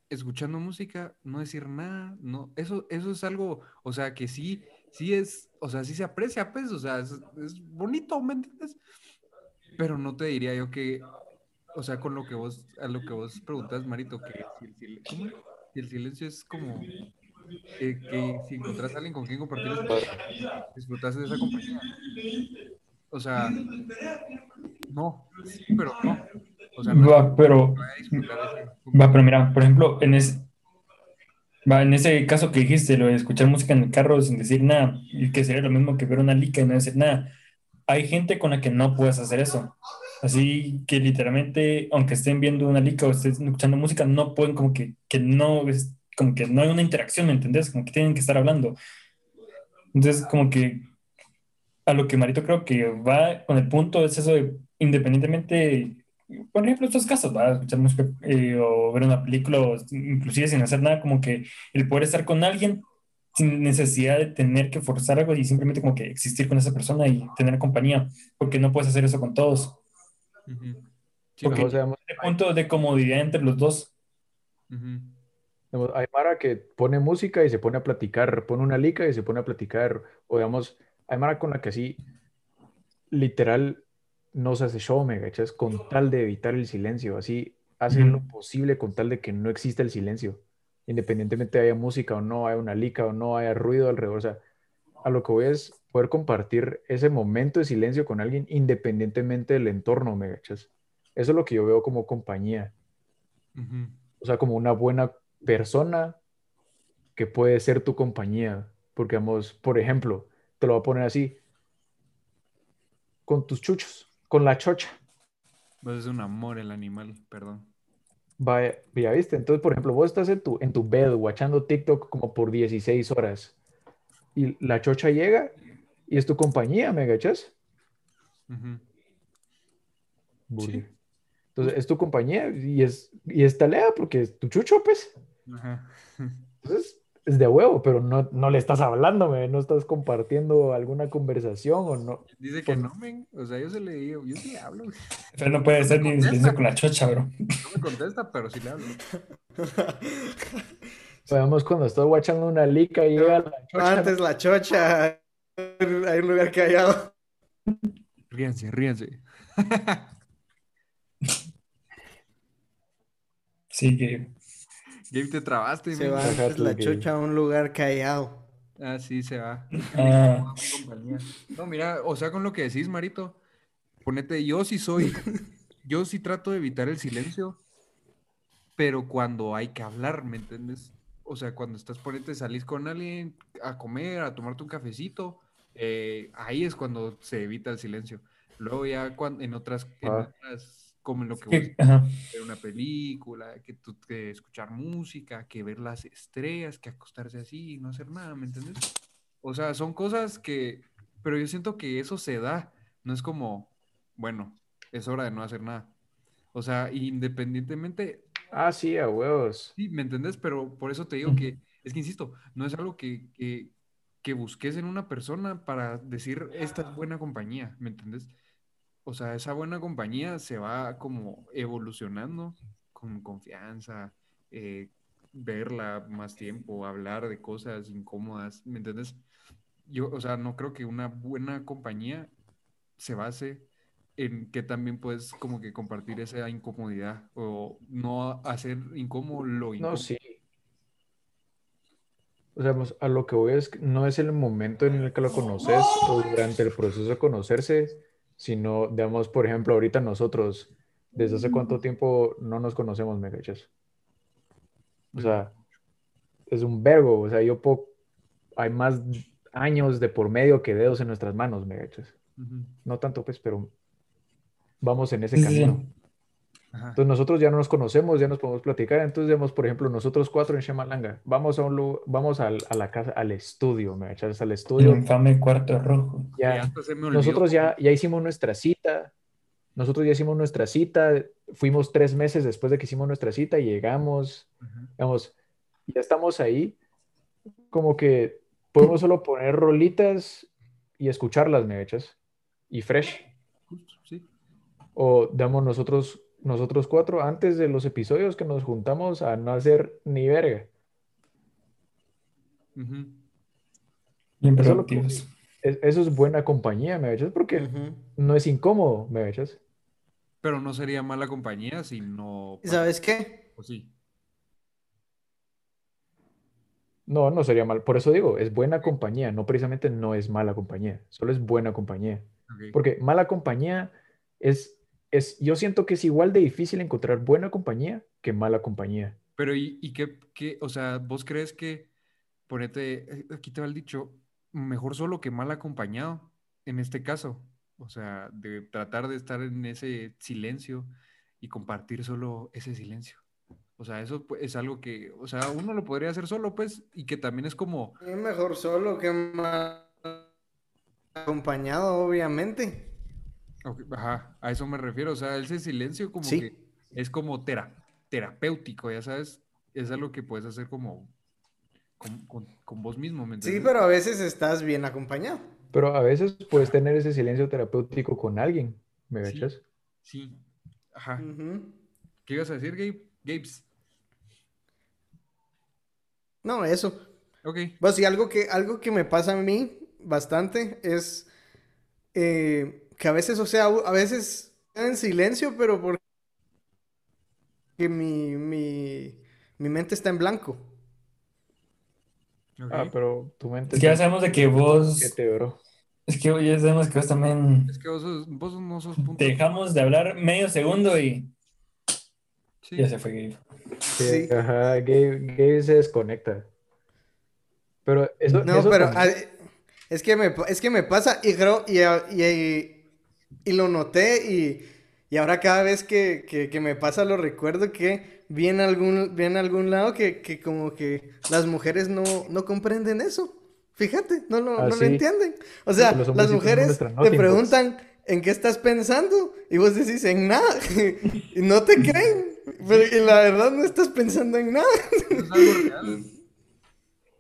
escuchando música, no decir nada, no, eso, eso es algo, o sea, que sí, sí es, o sea, sí se aprecia, pues, o sea, es, es bonito, ¿me entiendes? Pero no te diría yo que, o sea, con lo que vos, a lo que vos preguntas, Marito, que si sil- ¿cómo? Si el silencio es como, eh, que si encontrás a alguien con quien compartir disfrutas de esa compañía. O sea, no, sí, pero no. O sea, no es va, pero, que va, pero mira, por ejemplo, en ese, va, en ese caso que dijiste, lo de escuchar música en el carro sin decir nada, y que sería lo mismo que ver una lica y no decir nada. Hay gente con la que no puedes hacer eso. Así que literalmente, aunque estén viendo una lica o estén escuchando música, no pueden como que, que no, es como que no hay una interacción, ¿me entendés? Como que tienen que estar hablando. Entonces, como que a lo que Marito creo que va con el punto es eso de, independientemente, por ejemplo, estos casos, va a escuchar música eh, o ver una película, o inclusive sin hacer nada, como que el poder estar con alguien sin necesidad de tener que forzar algo y simplemente como que existir con esa persona y tener compañía, porque no puedes hacer eso con todos. Ujú. Sí, Porque- El punto de comodidad entre los dos. hay Mara que pone música y se pone a platicar, pone una lica y se pone a platicar, o digamos, hay Mara con la que así, literal, no se hace show, me gachas, con tal de evitar el silencio, así, hacen lo posible con tal de que no exista el silencio, independientemente haya música o no, haya una lica o no, haya ruido alrededor, o sea, a lo que voy es poder compartir ese momento de silencio con alguien independientemente del entorno, me gachas. Eso es lo que yo veo como compañía. Ujú. O sea, como una buena persona que puede ser tu compañía. Porque, vamos, por ejemplo, te lo voy a poner así, con tus chuchos, con la chocha. Pues es un amor el animal, perdón. Vaya, ya viste. Entonces, por ejemplo, vos estás en tu, en tu bed watchando TikTok como por 16 horas y la chocha llega y es tu compañía, ¿me agachas? Entonces, es tu compañía y es, y es talea porque es tu chucho, pues. Ajá. [laughs] Entonces, es de huevo, pero no, no le estás hablando, me, no estás compartiendo alguna conversación o no. Dice que Pues- no, men. O sea, yo se le digo, yo sí le hablo. güey. Pero no puede ser ni silencio con la chocha, bro. No me contesta, pero sí le hablo. [laughs] Veamos cuando estás watchando una lica y llega la chocha. Antes la chocha. Hay un lugar callado. Ríense, ríense. Sí, que Gabe, te trabaste, Se va antes la chocha a un lugar callado. Ah, sí, se va. Ah. No, mira, o sea, con lo que decís, Marito, ponete, yo sí soy, yo sí trato de evitar el silencio, pero cuando hay que hablar, ¿me entiendes? O sea, cuando estás, ponete, salís con alguien a comer, a tomarte un cafecito, eh, ahí es cuando se evita el silencio. Luego ya cuando, en otras, en Ah. otras, como en lo que ajá. ver una película, que, tú- que escuchar música, que ver las estrellas, que acostarse así y no hacer nada, ¿me entiendes? O sea, son cosas que, pero yo siento que eso se da, no es como, bueno, es hora de no hacer nada. O sea, independientemente, Ah, sí, a huevos. sí, ¿me entiendes? Pero por eso te digo que, es que insisto, no es algo que, que, que busques en una persona para decir, esta es buena compañía, ¿me entiendes? O sea, esa buena compañía se va como evolucionando con confianza, eh, verla más tiempo, hablar de cosas incómodas, ¿me entiendes? Yo, o sea, no creo que una buena compañía se base en que también puedes como que compartir esa incomodidad o no hacer incómodo lo incómodo. No, sí. O sea, pues, a lo que voy es que no es el momento en el que lo conoces o durante el proceso de conocerse, sino, digamos, por ejemplo, ahorita nosotros, ¿desde hace cuánto tiempo no nos conocemos, me cachas? O sea, es un vergo, o sea, yo puedo, hay más años de por medio que dedos en nuestras manos, me cachas. No tanto, pues, pero vamos en ese sí. camino. Ajá. Entonces nosotros ya no nos conocemos, ya nos podemos platicar. Entonces, digamos, por ejemplo, nosotros cuatro en Shemalanga, vamos a un lu- vamos al, a la casa, al estudio, me echas al El estudio. infame cuarto rojo. Ya, se me nosotros ya, ya hicimos nuestra cita. Nosotros ya hicimos nuestra cita. Fuimos tres meses después de que hicimos nuestra cita y llegamos, Ajá. digamos, ya estamos ahí. Como que podemos solo poner rolitas y escucharlas, me echas. Y fresh. Justo, sí. O damos nosotros, nosotros cuatro, antes de los episodios que nos juntamos a no hacer ni verga. Ujú. Bien Eso es que- eso es buena compañía, me echas, porque no es incómodo, me echas. Pero no sería mala compañía si no... ¿Y sabes qué? O sí. No, no sería mal. Por eso digo, es buena compañía, no precisamente no es mala compañía, solo es buena compañía. Porque mala compañía es, es, yo siento que es igual de difícil encontrar buena compañía que mala compañía. Pero ¿y, y qué, qué- o sea, vos crees que, ponete, eh, aquí te va el dicho, mejor solo que mal acompañado, en este caso? O sea, de tratar de estar en ese silencio y compartir solo ese silencio. O sea, eso pues, es algo que, o sea, uno lo podría hacer solo, pues, y que también es como, Es mejor solo que mal acompañado, obviamente. Ajá, a eso me refiero, o sea, ese silencio como Sí. que es como tera- terapéutico, ya sabes, es algo que puedes hacer como con, con- con vos mismo, ¿me Sí, pero a veces estás bien acompañado. Pero a veces puedes tener ese silencio terapéutico con alguien, ¿me Sí. cachas? Sí, ajá. ¿Qué ibas a decir, Gabe? Gabes. No, eso. Ok. Pues y algo que, algo que me pasa a mí bastante es eh, que a veces, o sea, a veces en silencio, pero porque mi, mi, mi mente está en blanco. Ah, pero tu mente Es que ya sabemos de que vos. paquete, bro. Es que ya sabemos que vos también. Es que vos, sos- vos no sos punto. Dejamos de hablar medio segundo y Sí. ya se fue Gabe. Sí, Sí. Ajá, Gabe, Gabe se desconecta. Pero eso, No, eso pero también- es que me, es que me pasa y, creo- y, y- y lo noté y, y ahora cada vez que, que- que me pasa lo recuerdo que vi en algún, vi en algún lado que, que como que las mujeres no, no comprenden eso. Fíjate, no lo, Ah, no lo entienden. O sea, las mujeres te preguntan en qué estás pensando y vos decís en nada [laughs] y no te creen. Pero y la verdad no estás pensando en nada. Es algo real.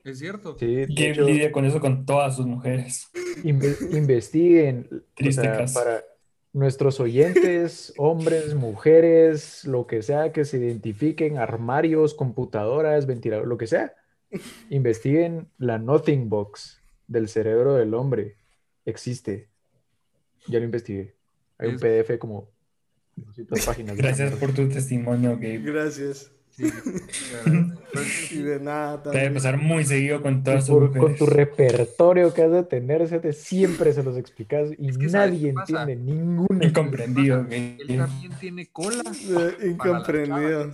Es cierto. sí, Gabe hecho, lidia con eso con todas sus mujeres. inve- investiguen, o sea, caso. para nuestros oyentes, hombres, mujeres, lo que sea que se identifiquen, armarios, computadoras, ventiladores, lo que sea, investiguen la Nothing Box del cerebro del hombre. Existe. Ya lo investigué. Hay un PDF como 200 páginas. Gracias por tu testimonio, Gabe. Gracias. Sí, [laughs] Y de nada Te debe también. pasar muy seguido con todas tus por- con mujeres. tu repertorio que has de tener, se te- siempre se los explicas y Es que ¿sabes nadie entiende ninguna. Incomprendido. Él también tiene cola. Eh, Incomprendido.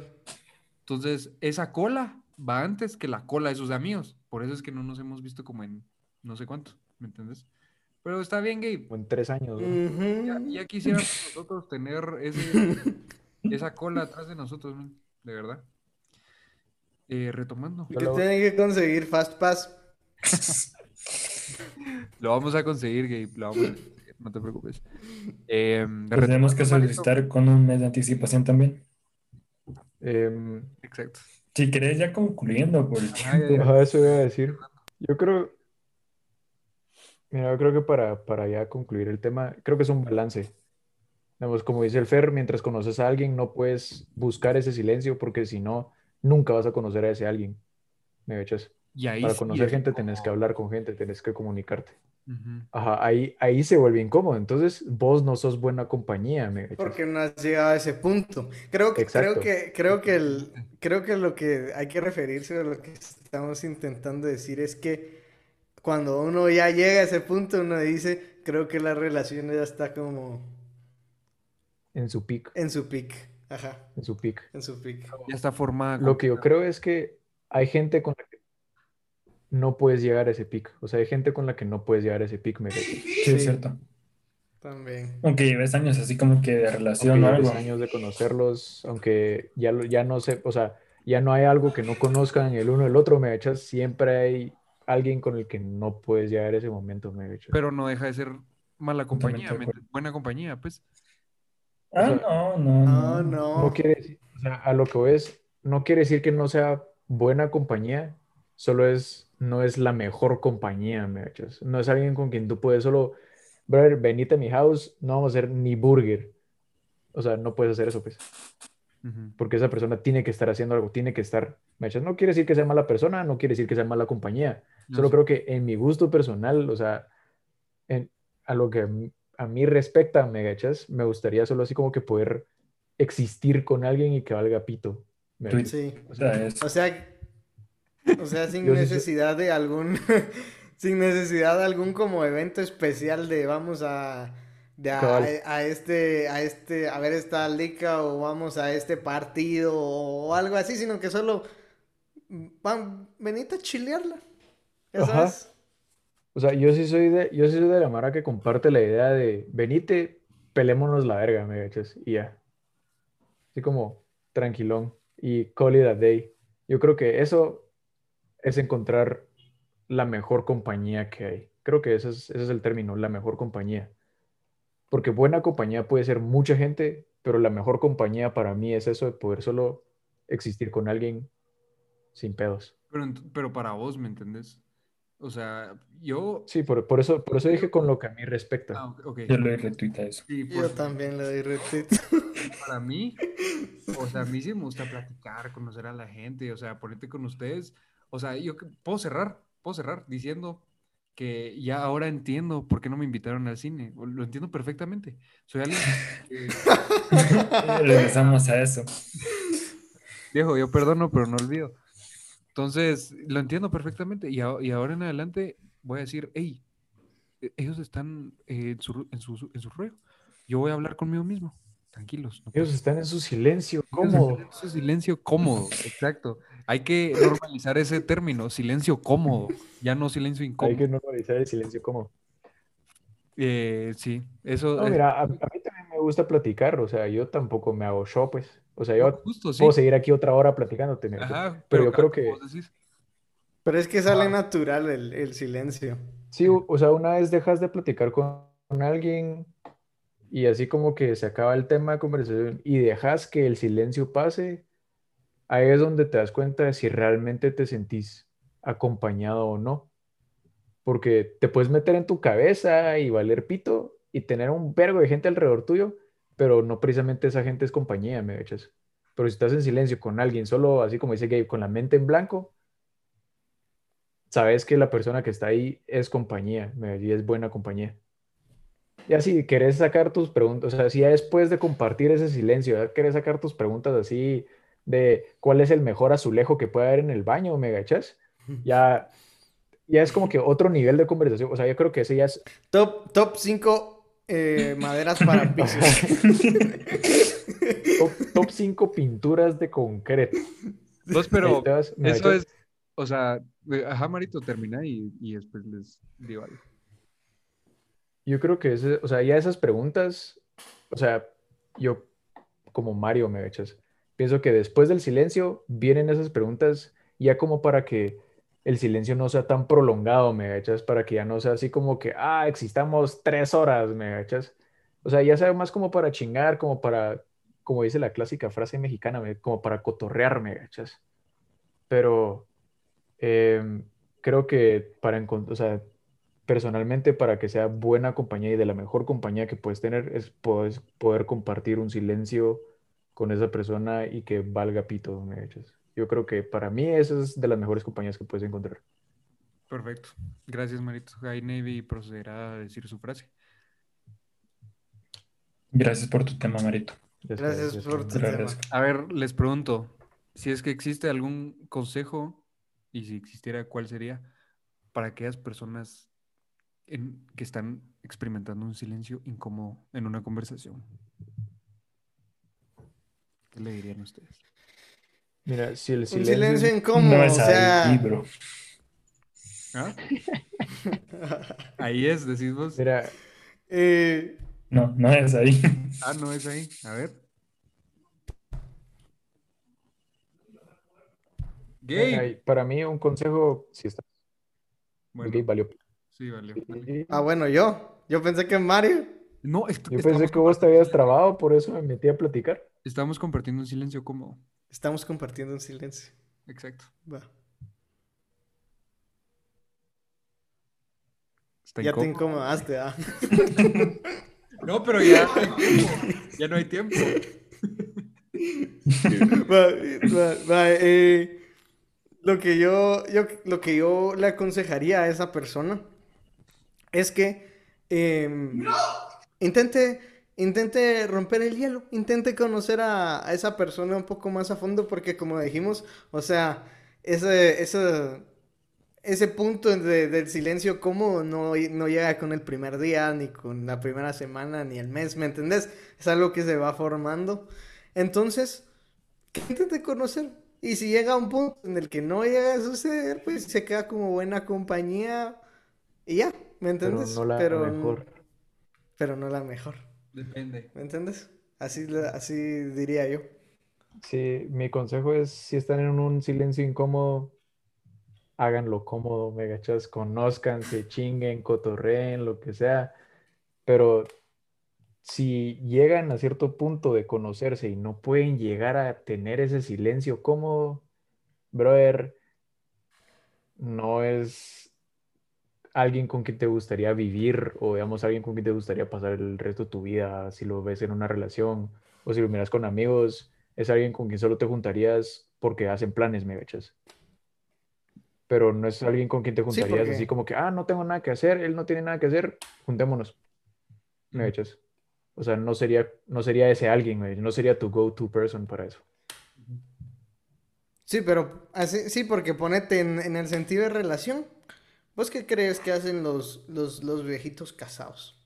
Entonces, esa cola va antes que la cola de sus amigos. Por eso es que no nos hemos visto como en no sé cuánto, ¿me entiendes? Pero está bien, Gabe. Como en tres años. ¿no? Ya, ya quisiéramos nosotros tener ese, [laughs] esa cola atrás de nosotros, man, de verdad. Eh, retomando, Que tienen que conseguir Fast Pass. [laughs] lo vamos a conseguir, Gabe, lo vamos a conseguir, no te preocupes. Eh, Pues tenemos que solicitar con un mes de anticipación también. Em, Exacto. Si querés, ya concluyendo por el Ajá, ya, ya. eso iba a decir. Yo creo, mira, yo creo que para, para ya concluir el tema, creo que es un balance. Como dice el Fer, mientras conoces a alguien, no puedes buscar ese silencio porque si no, nunca vas a conocer a ese alguien. ¿Me echas? Y ahí Para conocer gente tenés que como- hablar con gente, tenés que comunicarte. Ajá, ahí, ahí se vuelve incómodo. Entonces, vos no sos buena compañía, ¿me? Porque no has llegado a ese punto. Creo que, creo que, creo que el, creo que lo que hay que referirse a lo que estamos intentando decir es que cuando uno ya llega a ese punto, uno dice, creo que la relación ya está como En su pic, en su peak. Ajá, en su pic. en su peak. Ya está formada. Lo que yo creo es que hay gente con la que no puedes llegar a ese pic. O sea, hay gente con la que no puedes llegar a ese pic, me echas. Sí, es cierto. También. Aunque lleves años así como que de relación Aunque o lleves algo. años de conocerlos, aunque ya, lo- ya no sé, o sea, ya no hay algo que no conozcan el uno el otro, me echas. Siempre hay alguien con el que no puedes llegar a ese momento, me echas. Pero no deja de ser mala compañía, buena compañía, pues. Ah, sea, no, no, No, no. no. No quiere decir, o sea, a lo que voy es, no quiere decir que no sea buena compañía, solo es, no es la mejor compañía, me. No es alguien con quien tú puedes solo, brother, venite a mi house, no vamos a hacer ni burger. O sea, no puedes hacer eso, pues, porque esa persona tiene que estar haciendo algo, tiene que estar, me echas. No quiere decir que sea mala persona, no quiere decir que sea mala compañía. No Solo sé. creo que en mi gusto personal, o sea, en, a lo que a mí, respecta, me gachas, me gustaría solo así como que poder existir con alguien y que valga pito. Sí. O sea, es- O sea, o sea, sin [laughs] Yo sí soy- necesidad de algún, [laughs] sin necesidad de algún como evento especial de vamos a, de a, este, a este, a ver esta liga o vamos a este partido o algo así, sino que solo van, venite a chilearla. Ya Ajá. sabes. O sea, yo sí soy de, yo sí soy de la mara que comparte la idea de venite, pelémonos la verga, me gachas, y ya. Así como tranquilón y call it a day. Yo creo que eso es encontrar la mejor compañía que hay. Creo que ese es, ese es el término, la mejor compañía. Porque buena compañía puede ser mucha gente, pero la mejor compañía para mí es eso de poder solo existir con alguien sin pedos. Pero, pero para vos, ¿me entendés? O sea, yo... Sí, por, por eso, por eso dije con lo que a mí respecta. Ah, ok. ok. yo le retuita eso. Sí, Yo por- también le doy retweet. [laughs] para mí, o sea, a mí sí me gusta platicar, conocer a la gente, o sea, ponerte con ustedes. O sea, yo que- puedo cerrar, puedo cerrar diciendo que ya ahora entiendo por qué no me invitaron al cine. Lo entiendo perfectamente. Soy alguien que, [laughs] Regresamos a eso. viejo, yo perdono, pero no olvido. Entonces, lo entiendo perfectamente. Y, a- y ahora en adelante voy a decir, hey, e- ellos están eh, en, su, en, su, en su rollo. Yo voy a hablar conmigo mismo. Tranquilos. no Ellos están en su silencio, cómodo. en su silencio cómodo, [laughs] exacto. Hay que normalizar ese término, silencio cómodo, ya no silencio Hay incómodo. que normalizar el silencio cómodo. Eh, sí, eso No, es mira, a, a mí también me gusta platicar, o sea, yo tampoco me hago show, pues. O sea, yo justo, sí. puedo seguir aquí otra hora platicándote, Ajá, pero yo claro, creo que decís, Pero es que sale Ah. natural el, el silencio. sí, o o sea, una vez dejas de platicar con, con alguien y así como que se acaba el tema de conversación y dejas que el silencio pase, ahí es donde te das cuenta de si realmente te sentís acompañado o no. Porque te puedes meter en tu cabeza y valer pito y tener un vergo de gente alrededor tuyo, pero no precisamente esa gente es compañía, me echas. Pero si estás en silencio con alguien, solo así como dice Gabe, con la mente en blanco, sabes que la persona que está ahí es compañía, me y es buena compañía. Ya si querés sacar tus preguntas, o sea, si ya después de compartir ese silencio, ya querés sacar tus preguntas así de cuál es el mejor azulejo que puede haber en el baño, ¿me gachas? [laughs] Ya, ya es como que otro nivel de conversación. O sea, yo creo que ese ya es. Top, top 5 maderas para [laughs] pisos. top 5 pinturas de concreto. Dos, pero ¿me eso es, o sea, eh, ajá, Marito, termina y, y después les digo algo. Yo creo que ese, o sea, ya esas preguntas, o sea, yo como Mario me echas, pienso que después del silencio vienen esas preguntas ya como para que el silencio no sea tan prolongado, me echas, para que ya no sea así como que, ah, existamos tres horas, me echas. O sea, ya sea más como para chingar, como para, como dice la clásica frase mexicana, me- como para cotorrear, me echas. Pero em, creo que para encontrar, o sea, personalmente para que sea buena compañía y de la mejor compañía que puedes tener es poder, poder compartir un silencio con esa persona y que valga pito, me echas. Yo creo que para mí esa es de las mejores compañías que puedes encontrar. Perfecto. Gracias, Marito. High Navy procederá a decir su frase. Gracias por tu tema, Marito. Gracias por tu tema. A ver, les pregunto, si es que existe algún consejo, y si existiera, ¿cuál sería? Para aquellas personas en- que están experimentando un silencio incómodo en una conversación. ¿Qué le dirían ustedes? Mira, si el Un silencio... silencio incómodo, No o es sea. ahí, bro. ¿Ah? [laughs] Ahí es, decís vos. Mira, eh, No, no es ahí. Ah, no es ahí. A ver. Gay. mira, para mí un consejo, si está Bueno, ok, valió. sí, valió. ah, bueno, yo. Yo pensé que Mario. No, est- Yo pensé que vos te habías trabado, por eso me metí a platicar. Estamos compartiendo un silencio cómodo. Estamos compartiendo un silencio. Exacto. Va. Está Ya te incomodaste, ah. [laughs] No, pero ya no hay tiempo. Ya no hay tiempo. Va, va, va, eh, lo que yo, yo, lo que yo le aconsejaría a esa persona es que em, intente, intente romper el hielo, intente conocer a, a esa persona un poco más a fondo, porque como dijimos, o sea, ese, ese, ese punto de- del silencio cómodo no, no llega con el primer día, ni con la primera semana, ni el mes, ¿me entendés? Es algo que se va formando. Entonces, intente conocer. Y si llega a un punto en el que no llega a suceder, pues se queda como buena compañía y ya, ¿me Pero entiendes? no la Pero- mejor. pero no la mejor, Depende. ¿me entiendes? Así, así diría yo. Sí, mi consejo es, si están en un silencio incómodo, háganlo cómodo, me gachas, conózcanse, chinguen, cotorreen, lo que sea, pero si llegan a cierto punto de conocerse y no pueden llegar a tener ese silencio cómodo, brother, no es alguien con quien te gustaría vivir o digamos alguien con quien te gustaría pasar el resto de tu vida, si lo ves en una relación o si lo miras con amigos, es alguien con quien solo te juntarías porque hacen planes, me gachas. Pero no es alguien con quien te Sí, juntarías porque- así como que, ah, no tengo nada que hacer, él no tiene nada que hacer, juntémonos, me gachas. O sea, no sería, no sería ese alguien, no sería tu go-to person para eso. Sí, pero así, sí, porque ponete en, en el sentido de relación. ¿Vos qué crees que hacen los, los, los viejitos casados?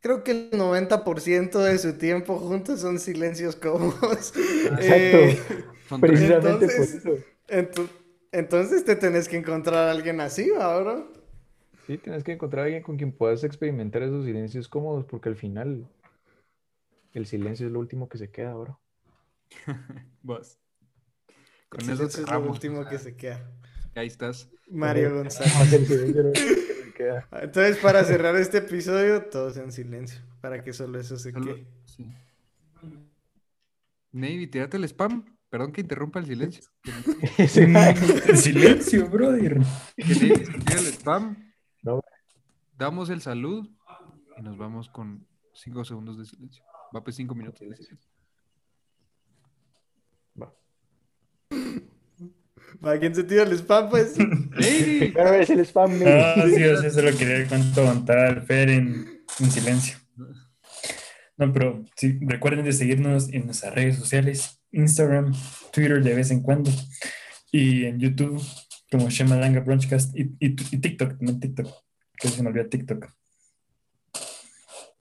Creo que el 90% de su tiempo juntos son silencios cómodos. Eh, Son tres. Precisamente entonces- por eso. ento- entonces te tenés que encontrar a alguien así, ¿va, bro? Sí, tienes que encontrar a alguien con quien puedas experimentar esos silencios cómodos, porque al final el silencio es lo último que se queda, bro. [laughs] Vos. Con El eso es lo último que se queda. Ahí estás. Mario González. [laughs] El. Entonces, para cerrar este episodio, todos en silencio, para que solo eso se Solo- quede. sí. Navy, tírate el spam. Perdón que interrumpa el silencio. [laughs] En silencio, brother. que Navy se tire el spam. No. Damos el salud y nos vamos con cinco segundos de silencio. Va pues cinco minutos de silencio. Va. ¿Para quién se tira el spam, pues? ¡Navy! Pero es el spam, Navy. Ah, sí, o sea, se lo quería cuánto aguantar al Fer en, en silencio. No, pero sí, recuerden de seguirnos en nuestras redes sociales, Instagram, Twitter de vez en cuando. Y en YouTube, como Shemalanga Brunchcast. Y, y, y TikTok, también TikTok. Que se me olvida TikTok.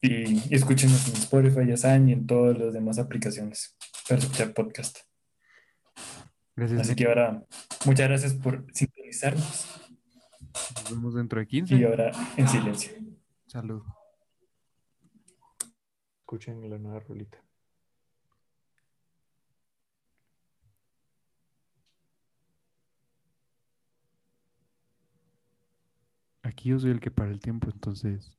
Y, y escúchenos en Spotify, ya saben, y en todas las demás aplicaciones para escuchar podcast. Gracias. Así que ahora, muchas gracias por sintonizarnos. Nos vemos dentro de 15. Y ahora en silencio. Salud. Escuchen la nueva rolita. Aquí yo soy el que para el tiempo, entonces